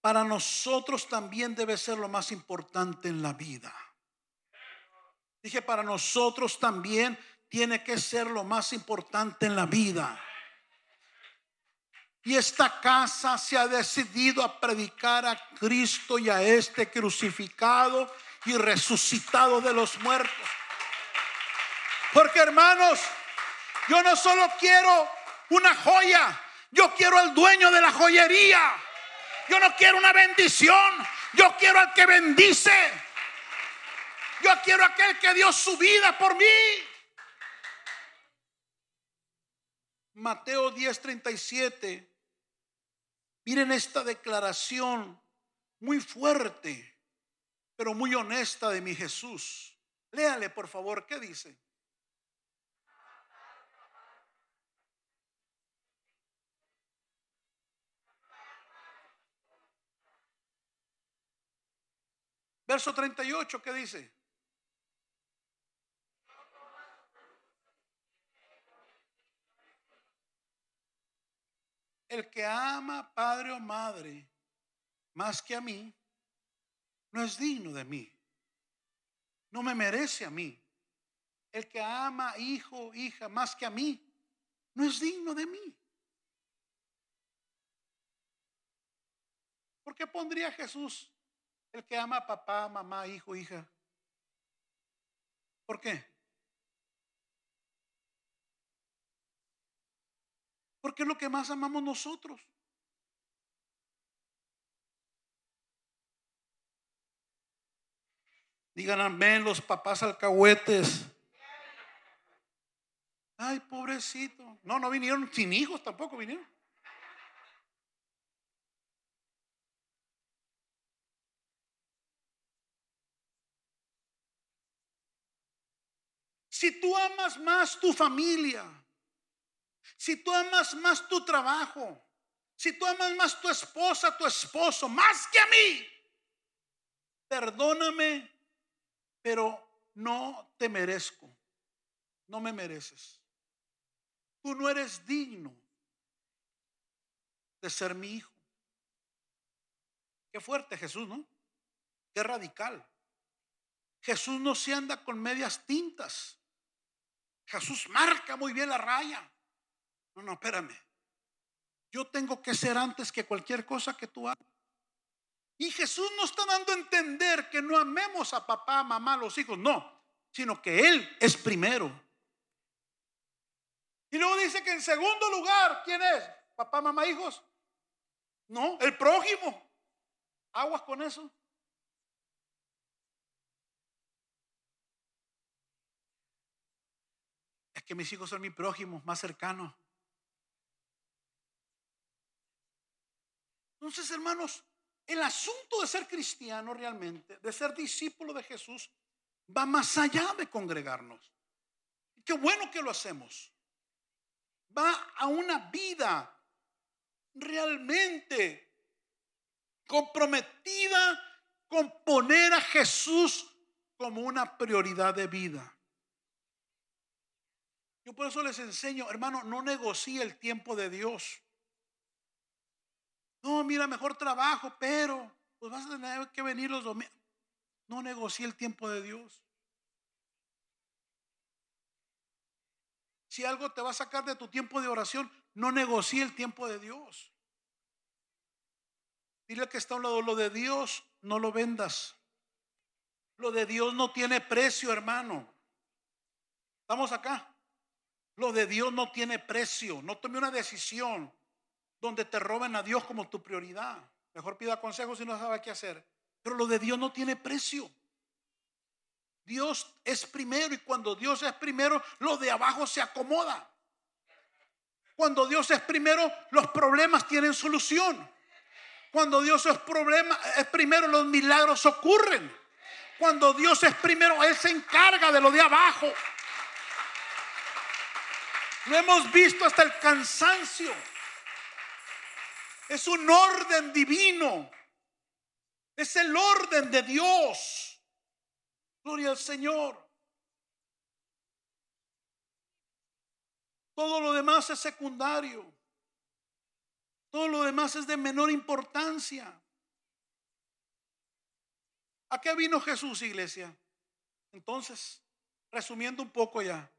para nosotros también debe ser lo más importante en la vida. Dije, para nosotros también tiene que ser lo más importante en la vida. Y esta casa se ha decidido a predicar a Cristo y a este crucificado y resucitado de los muertos. Porque hermanos, yo no solo quiero una joya, yo quiero al dueño de la joyería. Yo no quiero una bendición, yo quiero al que bendice. Yo quiero aquel que dio su vida por mí. Mateo 10:37 Miren esta declaración muy fuerte, pero muy honesta de mi Jesús. Léale, por favor, ¿qué dice? Verso 38, ¿qué dice? El que ama padre o madre más que a mí, no es digno de mí. No me merece a mí. El que ama hijo, hija, más que a mí, no es digno de mí. ¿Por qué pondría Jesús el que ama a papá, mamá, hijo, hija? ¿Por qué? Porque es lo que más amamos nosotros. Digan amén los papás alcahuetes. Ay, pobrecito. No, no vinieron sin hijos tampoco vinieron. Si tú amas más tu familia, si tú amas más tu trabajo, si tú amas más tu esposa, tu esposo, más que a mí, perdóname pero no te merezco, no me mereces. Tú no eres digno de ser mi hijo. Qué fuerte Jesús, ¿no? Qué radical. Jesús no se anda con medias tintas. Jesús marca muy bien la raya. No, no, espérame. Yo tengo que ser antes que cualquier cosa que tú hagas. Y Jesús no está dando a entender que no amemos a papá, mamá, los hijos, no, sino que Él es primero. Y luego dice que en segundo lugar, ¿quién es? Papá, mamá, hijos. No, el prójimo. Aguas con eso. Es que mis hijos son mi prójimo más cercano. Entonces, hermanos, el asunto de ser cristiano realmente, de ser discípulo de Jesús, va más allá de congregarnos. Qué bueno que lo hacemos. Va a una vida realmente comprometida con poner a Jesús como una prioridad de vida. Yo por eso les enseño, hermano, no negocie el tiempo de Dios. No, mira, mejor trabajo, pero pues vas a tener que venir los domingos. No negocie el tiempo de Dios. Si algo te va a sacar de tu tiempo de oración, no negocie el tiempo de Dios. Dile que está a un lado, lo de Dios no lo vendas. Lo de Dios no tiene precio, hermano. Estamos acá. Lo de Dios no tiene precio. No tome una decisión donde te roben a Dios como tu prioridad. Mejor pida consejos si no sabe qué hacer. Pero lo de Dios no tiene precio. Dios es primero y cuando Dios es primero, lo de abajo se acomoda. Cuando Dios es primero, los problemas tienen solución. Cuando Dios es, problema, es primero, los milagros ocurren. Cuando Dios es primero, Él se encarga de lo de abajo. Lo hemos visto hasta el cansancio. Es un orden divino. Es el orden de Dios. Gloria al Señor. Todo lo demás es secundario. Todo lo demás es de menor importancia. ¿A qué vino Jesús, iglesia? Entonces, resumiendo un poco ya.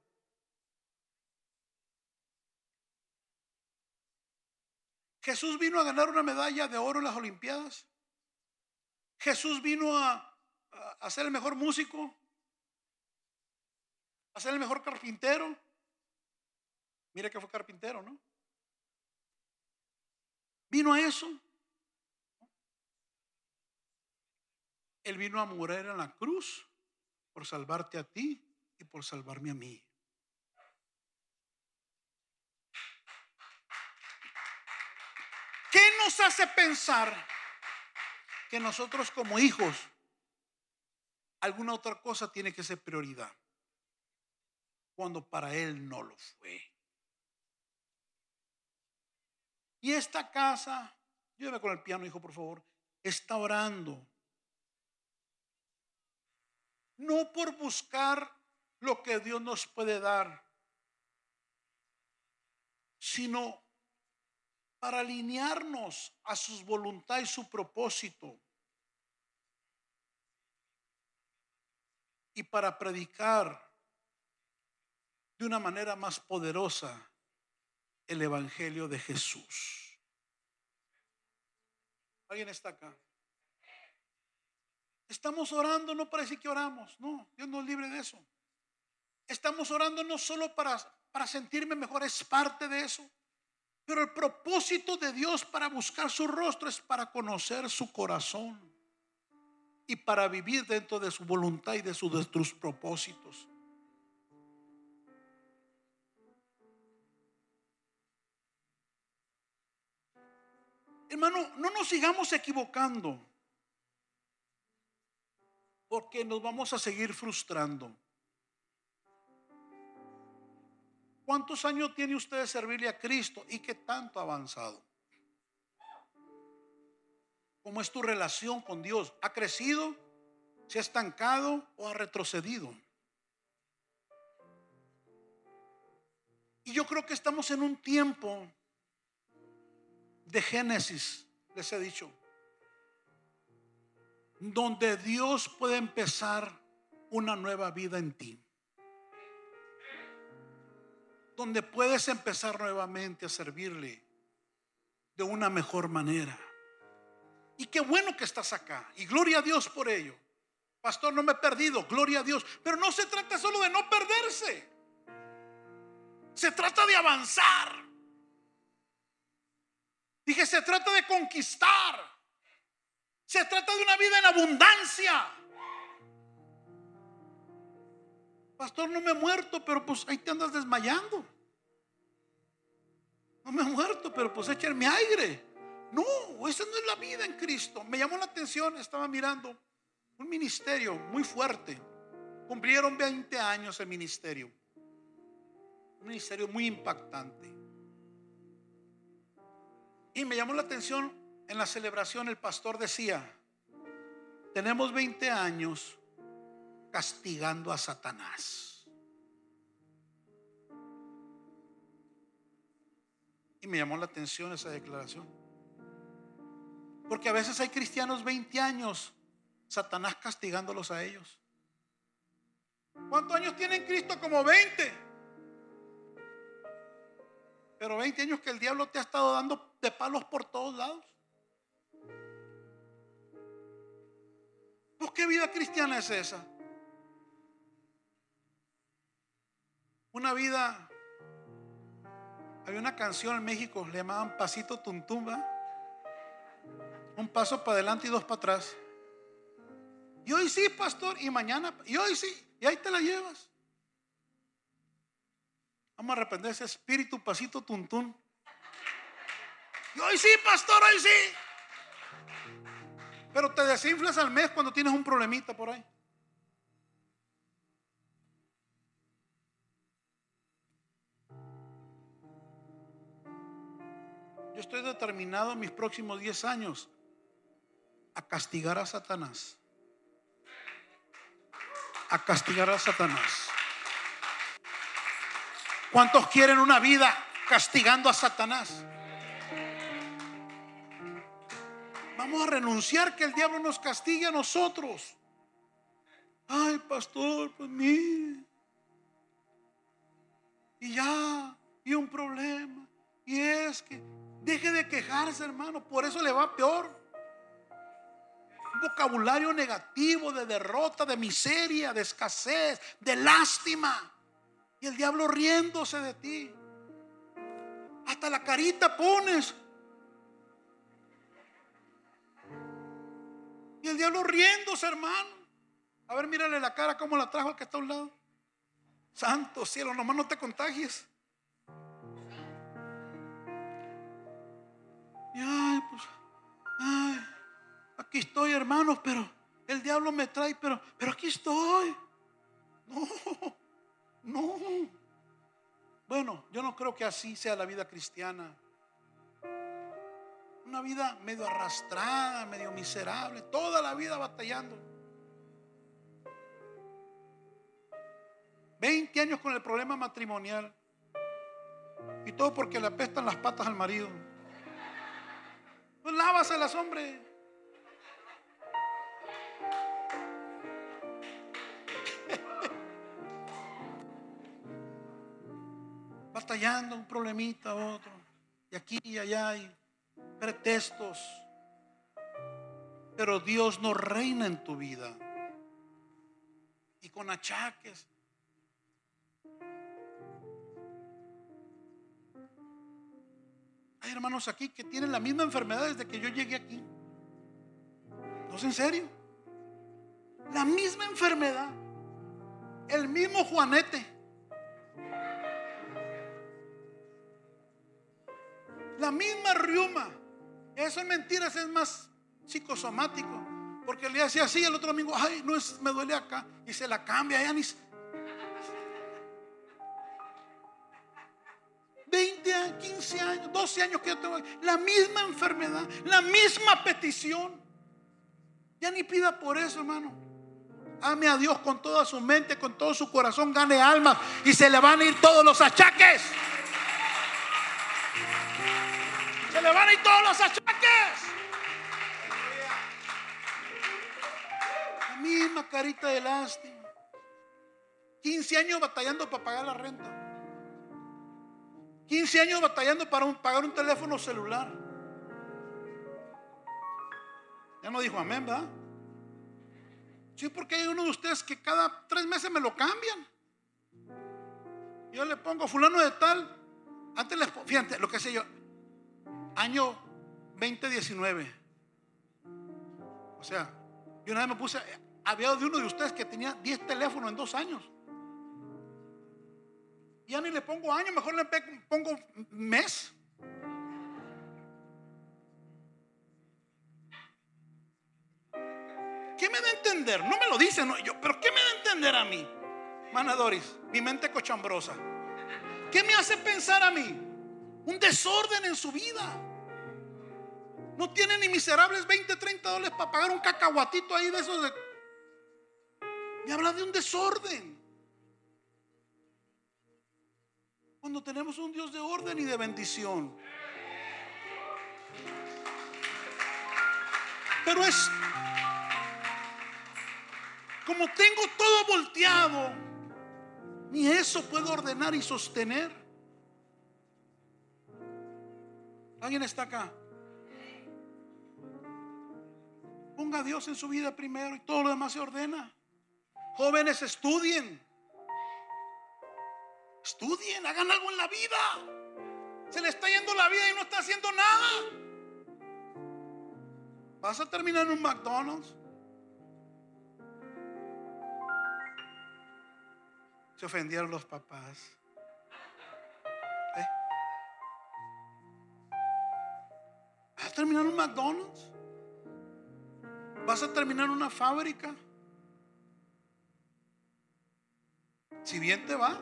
Jesús vino a ganar una medalla de oro en las Olimpiadas. Jesús vino a, a, ser el mejor músico, a ser el mejor carpintero. Mire que fue carpintero, ¿no? Vino a eso. Él vino a morir en la cruz por salvarte a ti y por salvarme a mí. ¿Qué nos hace pensar que nosotros como hijos alguna otra cosa tiene que ser prioridad? Cuando para Él no lo fue. Y esta casa, llévame con el piano, hijo, por favor, está orando. No por buscar lo que Dios nos puede dar, sino para alinearnos a su voluntad y su propósito. Y para predicar de una manera más poderosa el Evangelio de Jesús. ¿Alguien está acá? Estamos orando, no parece que oramos, no, Dios nos libre de eso. Estamos orando no solo para, para sentirme mejor, es parte de eso. Pero el propósito de Dios para buscar su rostro es para conocer su corazón y para vivir dentro de su voluntad y de sus, propósitos. Hermano, no nos sigamos equivocando porque nos vamos a seguir frustrando. ¿Cuántos años tiene usted de servirle a Cristo y qué tanto ha avanzado? ¿Cómo es tu relación con Dios? ¿Ha crecido? ¿Se ha estancado o ha retrocedido? Y yo creo que estamos en un tiempo de Génesis, les he dicho, donde Dios puede empezar una nueva vida en ti donde puedes empezar nuevamente a servirle de una mejor manera. Y qué bueno que estás acá. Y gloria a Dios por ello. Pastor, no me he perdido, gloria a Dios. Pero no se trata solo de no perderse. Se trata de avanzar. Dije, se trata de conquistar. Se trata de una vida en abundancia. Pastor, no me he muerto, pero pues ahí te andas desmayando. No me he muerto, pero pues echarme aire. No, esa no es la vida en Cristo. Me llamó la atención, estaba mirando un ministerio muy fuerte. Cumplieron 20 años el ministerio. Un ministerio muy impactante. Y me llamó la atención en la celebración el pastor decía, tenemos 20 años castigando a Satanás. Y me llamó la atención esa declaración. Porque a veces hay cristianos 20 años, Satanás castigándolos a ellos. ¿Cuántos años tiene Cristo? Como 20. Pero 20 años que el diablo te ha estado dando de palos por todos lados. ¿Por qué vida cristiana es esa? Una vida, había una canción en México, le llamaban Pasito Tuntumba. Un paso para adelante y dos para atrás. Y hoy sí, pastor, y mañana, y hoy sí, y ahí te la llevas. Vamos a arrepender ese espíritu pasito tuntún. Y hoy sí, pastor, hoy sí. Pero te desinflas al mes cuando tienes un problemita por ahí. Yo estoy determinado mis próximos 10 años a castigar a Satanás. A castigar a Satanás. ¿Cuántos quieren una vida castigando a Satanás? Vamos a renunciar que el diablo nos castigue a nosotros. Ay, pastor, pues mí Y ya, y un problema. Y es que Deje de quejarse, hermano. Por eso le va peor. Un vocabulario negativo de derrota, de miseria, de escasez, de lástima. Y el diablo riéndose de ti. Hasta la carita pones. Y el diablo riéndose, hermano. A ver, mírale la cara, cómo la trajo el que está a un lado. Santo cielo, nomás no te contagies. Ay, pues, ay, aquí estoy, hermanos, pero el diablo me trae, pero, pero aquí estoy. No, no. Bueno, yo no creo que así sea la vida cristiana. Una vida medio arrastrada, medio miserable, toda la vida batallando. 20 años con el problema matrimonial. Y todo porque le apestan las patas al marido. Lávaselas, hombre. Batallando un problemita, otro. Y aquí y allá hay pretextos. Pero Dios no reina en tu vida. Y con achaques. Hermanos aquí que tienen la misma enfermedad desde que yo llegué aquí. ¿No es en serio? La misma enfermedad. El mismo Juanete. La misma riuma. Eso es mentira, eso es más psicosomático. Porque le hace así el otro amigo, ay, no es, me duele acá. Y se la cambia, ya ni, 20, 15 años, 12 años que yo tengo, la misma enfermedad, la misma petición. Ya ni pida por eso, hermano. Ame a Dios con toda su mente, con todo su corazón, gane almas y se le van a ir todos los achaques. Se le van a ir todos los achaques. La misma carita de lástima. 15 años batallando para pagar la renta. 15 años batallando para pagar un teléfono celular. Ya no dijo amén, ¿verdad? Sí, porque hay uno de ustedes que cada tres meses me lo cambian. Yo le pongo fulano de tal. Antes les fíjate, lo que sé yo, año 2019. O sea, yo una vez me puse, había de uno de ustedes que tenía 10 teléfonos en dos años ya ni le pongo año, mejor le pongo mes. ¿Qué me da a entender? No me lo dice, no, yo, pero ¿qué me da a entender a mí? Manadoris, mi mente cochambrosa. ¿Qué me hace pensar a mí? Un desorden en su vida. No tiene ni miserables 20, 30 dólares para pagar un cacahuatito ahí de esos. Me habla de un desorden. Cuando tenemos un Dios de orden y de bendición. Pero es como tengo todo volteado, ni eso puedo ordenar y sostener. ¿Alguien está acá? Ponga a Dios en su vida primero y todo lo demás se ordena. Jóvenes, estudien. Estudien, hagan algo en la vida. Se le está yendo la vida y no está haciendo nada. Vas a terminar en un McDonald's. Se ofendieron los papás. ¿Eh? ¿Vas a terminar en un McDonald's? ¿Vas a terminar en una fábrica? Si bien te va.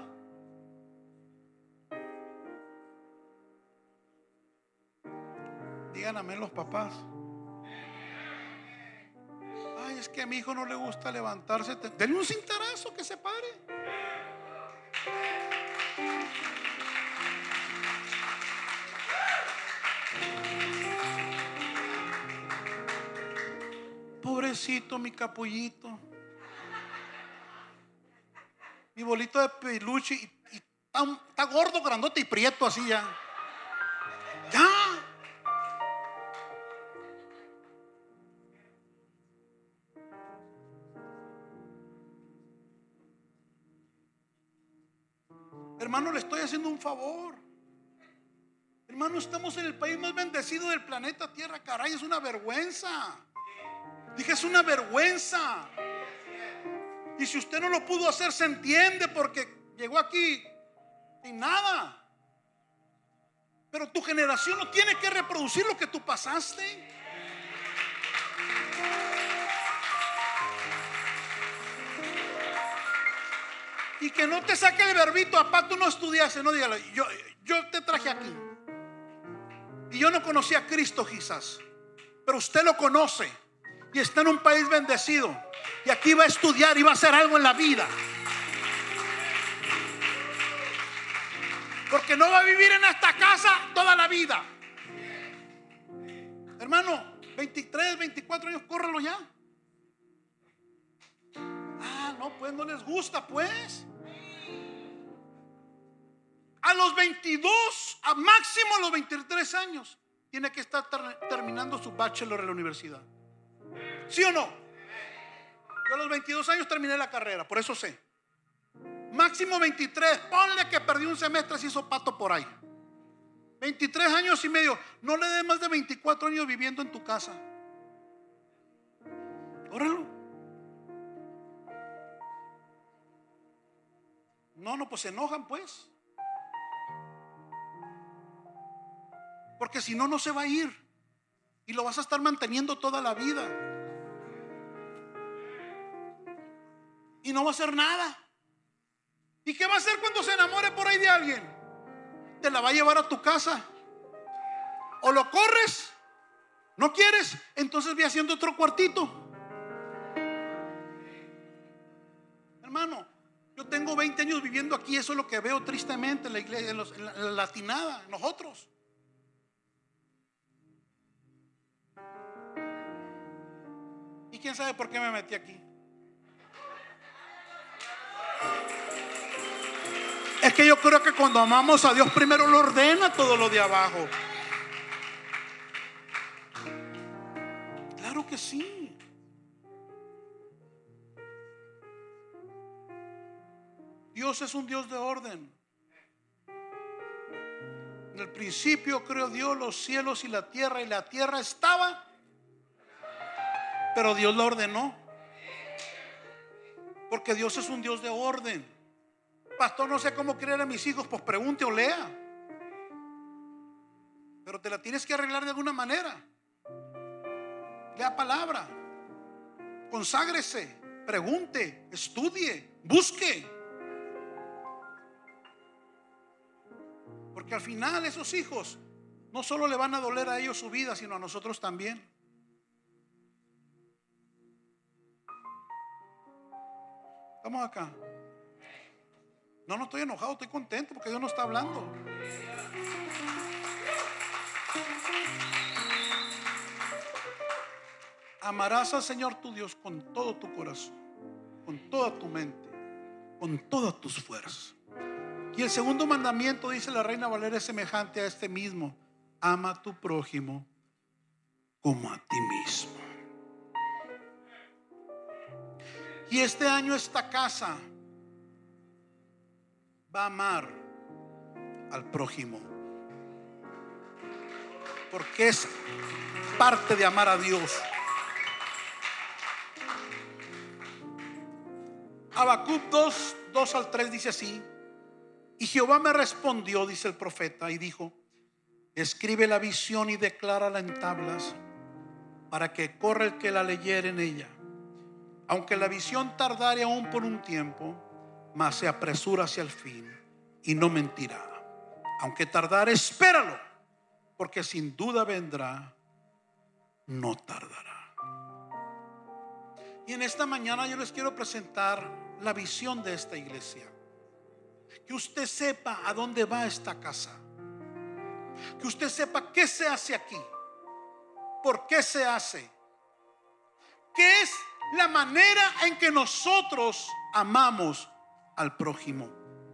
Amén los papás. Ay, es que a mi hijo no le gusta levantarse. Denle un cintarazo que se pare. Pobrecito mi capullito. Mi bolito de peluche y, está, gordo, grandote y prieto así. Ya. Haciendo un favor. Hermano, estamos en el país más bendecido del planeta Tierra. Caray, es una vergüenza. Dije, es una vergüenza. Y si usted no lo pudo hacer, se entiende porque llegó aquí sin nada. Pero tu generación no tiene que reproducir lo que tú pasaste. Y que no te saque el verbito, papá, tú no estudiaste, no dígalo. Yo, yo te traje aquí. Y yo no conocí a Cristo quizás, pero usted lo conoce y está en un país bendecido. Y aquí va a estudiar y va a hacer algo en la vida. Porque no va a vivir en esta casa toda la vida. Hermano, 23, 24 años, córralo ya. No, pues no les gusta, pues. A los 22, a máximo a los 23 años, tiene que estar terminando su bachelor en la universidad. ¿Sí o no? Yo a los 22 años terminé la carrera, por eso sé. Máximo 23, ponle que perdí un semestre, se hizo pato por ahí. 23 años y medio, no le dé más de 24 años viviendo en tu casa. Óralo. No, no, pues se enojan pues. Porque si no, no se va a ir. Y lo vas a estar manteniendo toda la vida. Y no va a hacer nada. ¿Y qué va a hacer cuando se enamore por ahí de alguien? Te la va a llevar a tu casa. O lo corres. ¿No quieres? Entonces ve haciendo otro cuartito. Hermano, yo tengo 20 años viviendo aquí. Eso es lo que veo tristemente en la iglesia, en, en la latinada, nosotros. ¿Y quién sabe por qué me metí aquí? Es que yo creo que cuando amamos a Dios primero lo ordena todo lo de abajo. Claro que sí. Dios es un Dios de orden. En el principio creó Dios los cielos y la tierra y la tierra estaba pero Dios lo ordenó. Porque Dios es un Dios de orden. Pastor, no sé cómo creer a mis hijos, pues pregunte o lea. Pero te la tienes que arreglar de alguna manera. Lea palabra. Conságrese, pregunte, estudie, busque. Porque al final esos hijos no solo le van a doler a ellos su vida, sino a nosotros también. Estamos acá. No, no estoy enojado, estoy contento porque Dios no está hablando. Amarás al Señor tu Dios con todo tu corazón, con toda tu mente, con todas tus fuerzas. Y el segundo mandamiento, dice la reina Valeria, es semejante a este mismo. Ama a tu prójimo como a ti mismo. Y este año esta casa va a amar al prójimo. Porque es parte de amar a Dios. Habacuc 2, 2 al 3 dice así. Y Jehová me respondió, dice el profeta, y dijo, escribe la visión y declárala en tablas, para que corra el que la leyere en ella aunque la visión tardare aún por un tiempo, mas se apresura hacia el fin y no mentirá. Aunque tardare, espéralo, porque sin duda vendrá, no tardará. Y en esta mañana yo les quiero presentar la visión de esta iglesia. Que usted sepa a dónde va esta casa. Que usted sepa qué se hace aquí. ¿Por qué se hace? ¿Qué es la manera en que nosotros amamos al prójimo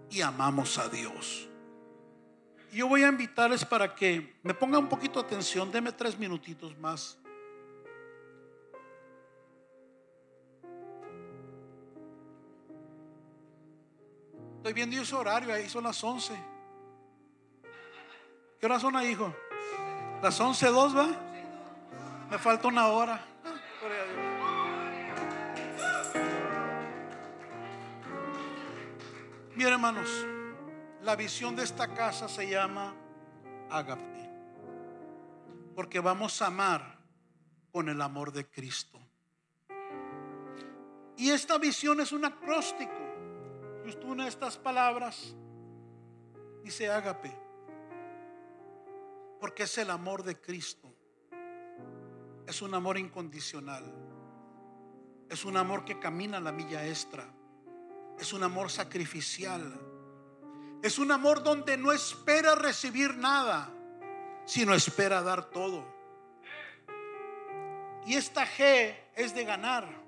y amamos a Dios. Yo voy a invitarles para que me pongan un poquito de atención, Deme tres minutitos más. Estoy viendo ese horario, ahí son las 11. ¿Qué hora son ahí, hijo? Las 11.02, ¿va? Me falta una hora. Miren hermanos, la visión de esta casa se llama Agape. Porque vamos a amar con el amor de Cristo. Y esta visión es un acróstico. Justo una de estas palabras dice Agape. Porque es el amor de Cristo. Es un amor incondicional. Es un amor que camina la milla extra es un amor sacrificial. Es un amor donde no espera recibir nada, sino espera dar todo. Y esta G es de ganar.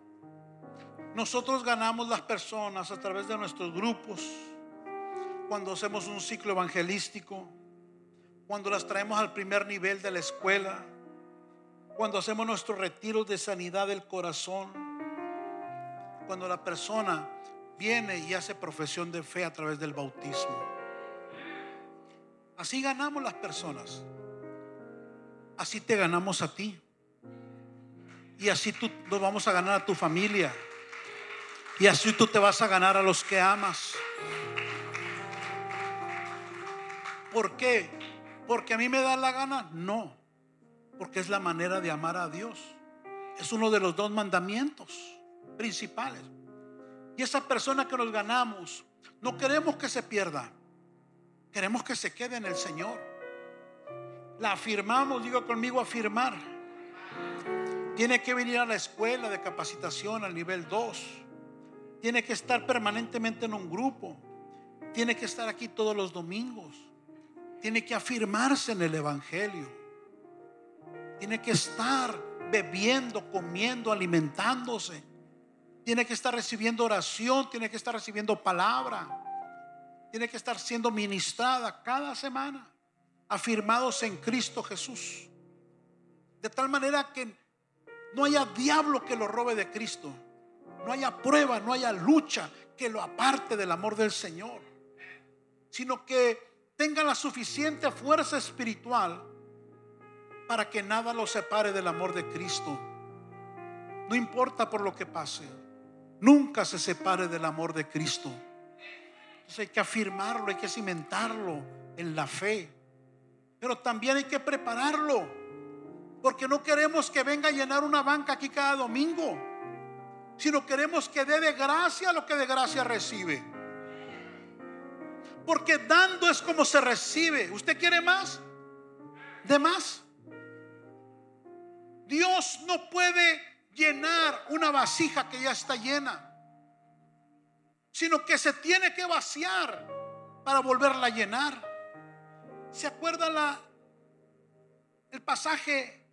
Nosotros ganamos las personas a través de nuestros grupos, cuando hacemos un ciclo evangelístico, cuando las traemos al primer nivel de la escuela, cuando hacemos nuestros retiros de sanidad del corazón, cuando la persona viene y hace profesión de fe a través del bautismo. Así ganamos las personas. Así te ganamos a ti. Y así tú nos vamos a ganar a tu familia. Y así tú te vas a ganar a los que amas. ¿Por qué? ¿Porque a mí me da la gana? No. Porque es la manera de amar a Dios. Es uno de los dos mandamientos principales. Y esa persona que nos ganamos, no queremos que se pierda. Queremos que se quede en el Señor. La afirmamos, digo conmigo, afirmar. Tiene que venir a la escuela de capacitación al nivel 2. Tiene que estar permanentemente en un grupo. Tiene que estar aquí todos los domingos. Tiene que afirmarse en el Evangelio. Tiene que estar bebiendo, comiendo, alimentándose. Tiene que estar recibiendo oración. Tiene que estar recibiendo palabra. Tiene que estar siendo ministrada cada semana. Afirmados en Cristo Jesús. De tal manera que no haya diablo que lo robe de Cristo. No haya prueba, no haya lucha que lo aparte del amor del Señor. Sino que tenga la suficiente fuerza espiritual para que nada lo separe del amor de Cristo. No importa por lo que pase. Nunca se separe del amor de Cristo. Entonces hay que afirmarlo, hay que cimentarlo en la fe. Pero también hay que prepararlo porque no queremos que venga a llenar una banca aquí cada domingo, sino queremos que dé de gracia lo que de gracia recibe. Porque dando es como se recibe. ¿Usted quiere más? ¿De más? Dios no puede llenar una vasija que ya está llena, sino que se tiene que vaciar para volverla a llenar. ¿Se acuerda el pasaje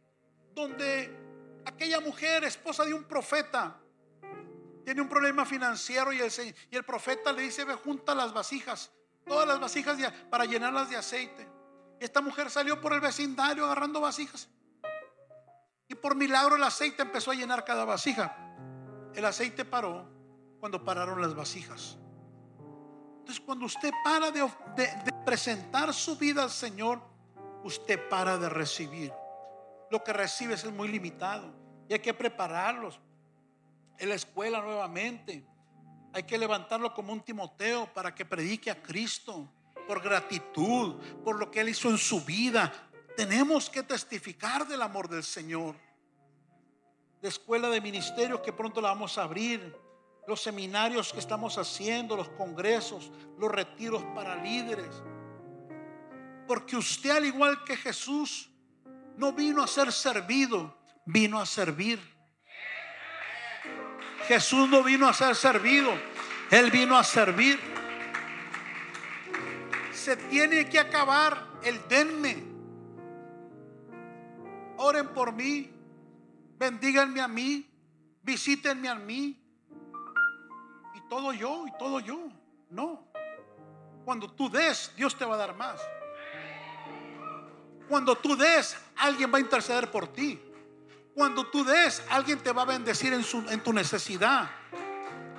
donde aquella mujer, esposa de un profeta, tiene un problema financiero y el, y el profeta le dice, ve, junta las vasijas, todas las vasijas para llenarlas de aceite. Esta mujer salió por el vecindario agarrando vasijas. Y por milagro el aceite empezó a llenar cada vasija. El aceite paró cuando pararon las vasijas. Entonces cuando usted para de presentar su vida al Señor, usted para de recibir lo que recibes es muy limitado y hay que prepararlos en la escuela nuevamente. Hay que levantarlo como un Timoteo para que predique a Cristo por gratitud, por lo que Él hizo en su vida. Tenemos que testificar del amor del Señor. La escuela de ministerio que pronto la vamos a abrir, los seminarios que estamos haciendo, los congresos, los retiros para líderes. Porque usted al igual que Jesús no vino a ser servido, vino a servir. Jesús no vino a ser servido, Él vino a servir. Se tiene que acabar el denme. Oren por mí, bendíganme a mí, visítenme a mí. Y todo yo, y todo yo. No. Cuando tú des, Dios te va a dar más. Cuando tú des, alguien va a interceder por ti. Cuando tú des, alguien te va a bendecir en, su, en tu necesidad.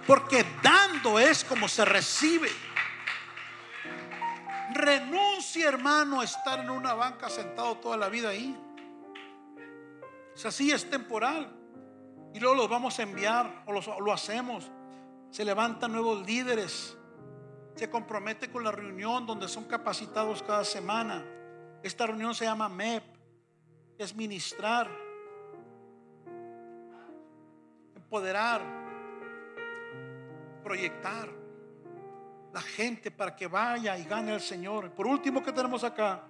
Porque dando es como se recibe. Renuncia, hermano, a estar en una banca sentado toda la vida ahí. Si así es temporal. Y luego los vamos a enviar o, o lo hacemos. Se levantan nuevos líderes. Se compromete con la reunión donde son capacitados cada semana esta reunión se llama MEP, es ministrar, empoderar, proyectar la gente para que vaya y gane al Señor. Por último, que tenemos acá?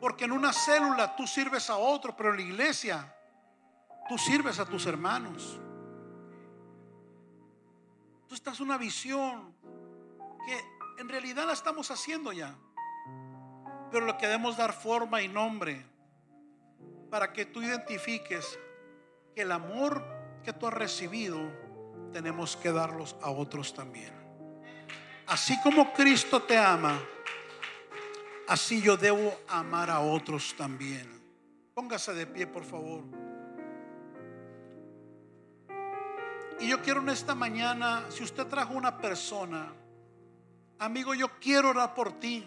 Porque en una célula tú sirves a otro, pero en la iglesia tú sirves a tus hermanos. Tú estás una visión que en realidad la estamos haciendo ya pero le queremos dar forma y nombre. para que tú identifiques que el amor que tú has recibido tenemos que darlos a otros también. Así como Cristo te ama, así yo debo amar a otros también. Póngase de pie, por favor. Y yo quiero en esta mañana, si usted trajo una persona, amigo, yo quiero orar por ti.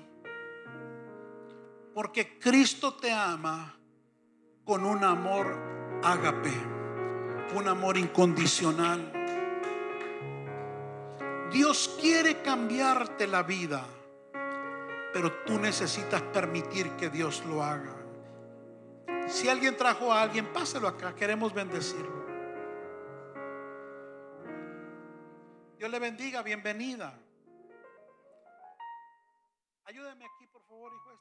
Porque Cristo te ama con un amor ágape, un amor incondicional. Dios quiere cambiarte la vida, pero tú necesitas permitir que Dios lo haga. Si alguien trajo a alguien, páselo acá, queremos bendecirlo. Dios le bendiga, bienvenida. Ayúdame aquí, por favor, hijo.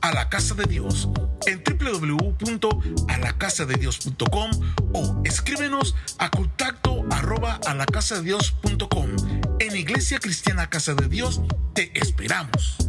A la Casa de Dios en www.alacasadedios.com o escríbenos a contacto arroba a la casa de Dios.com. En Iglesia Cristiana Casa de Dios te esperamos.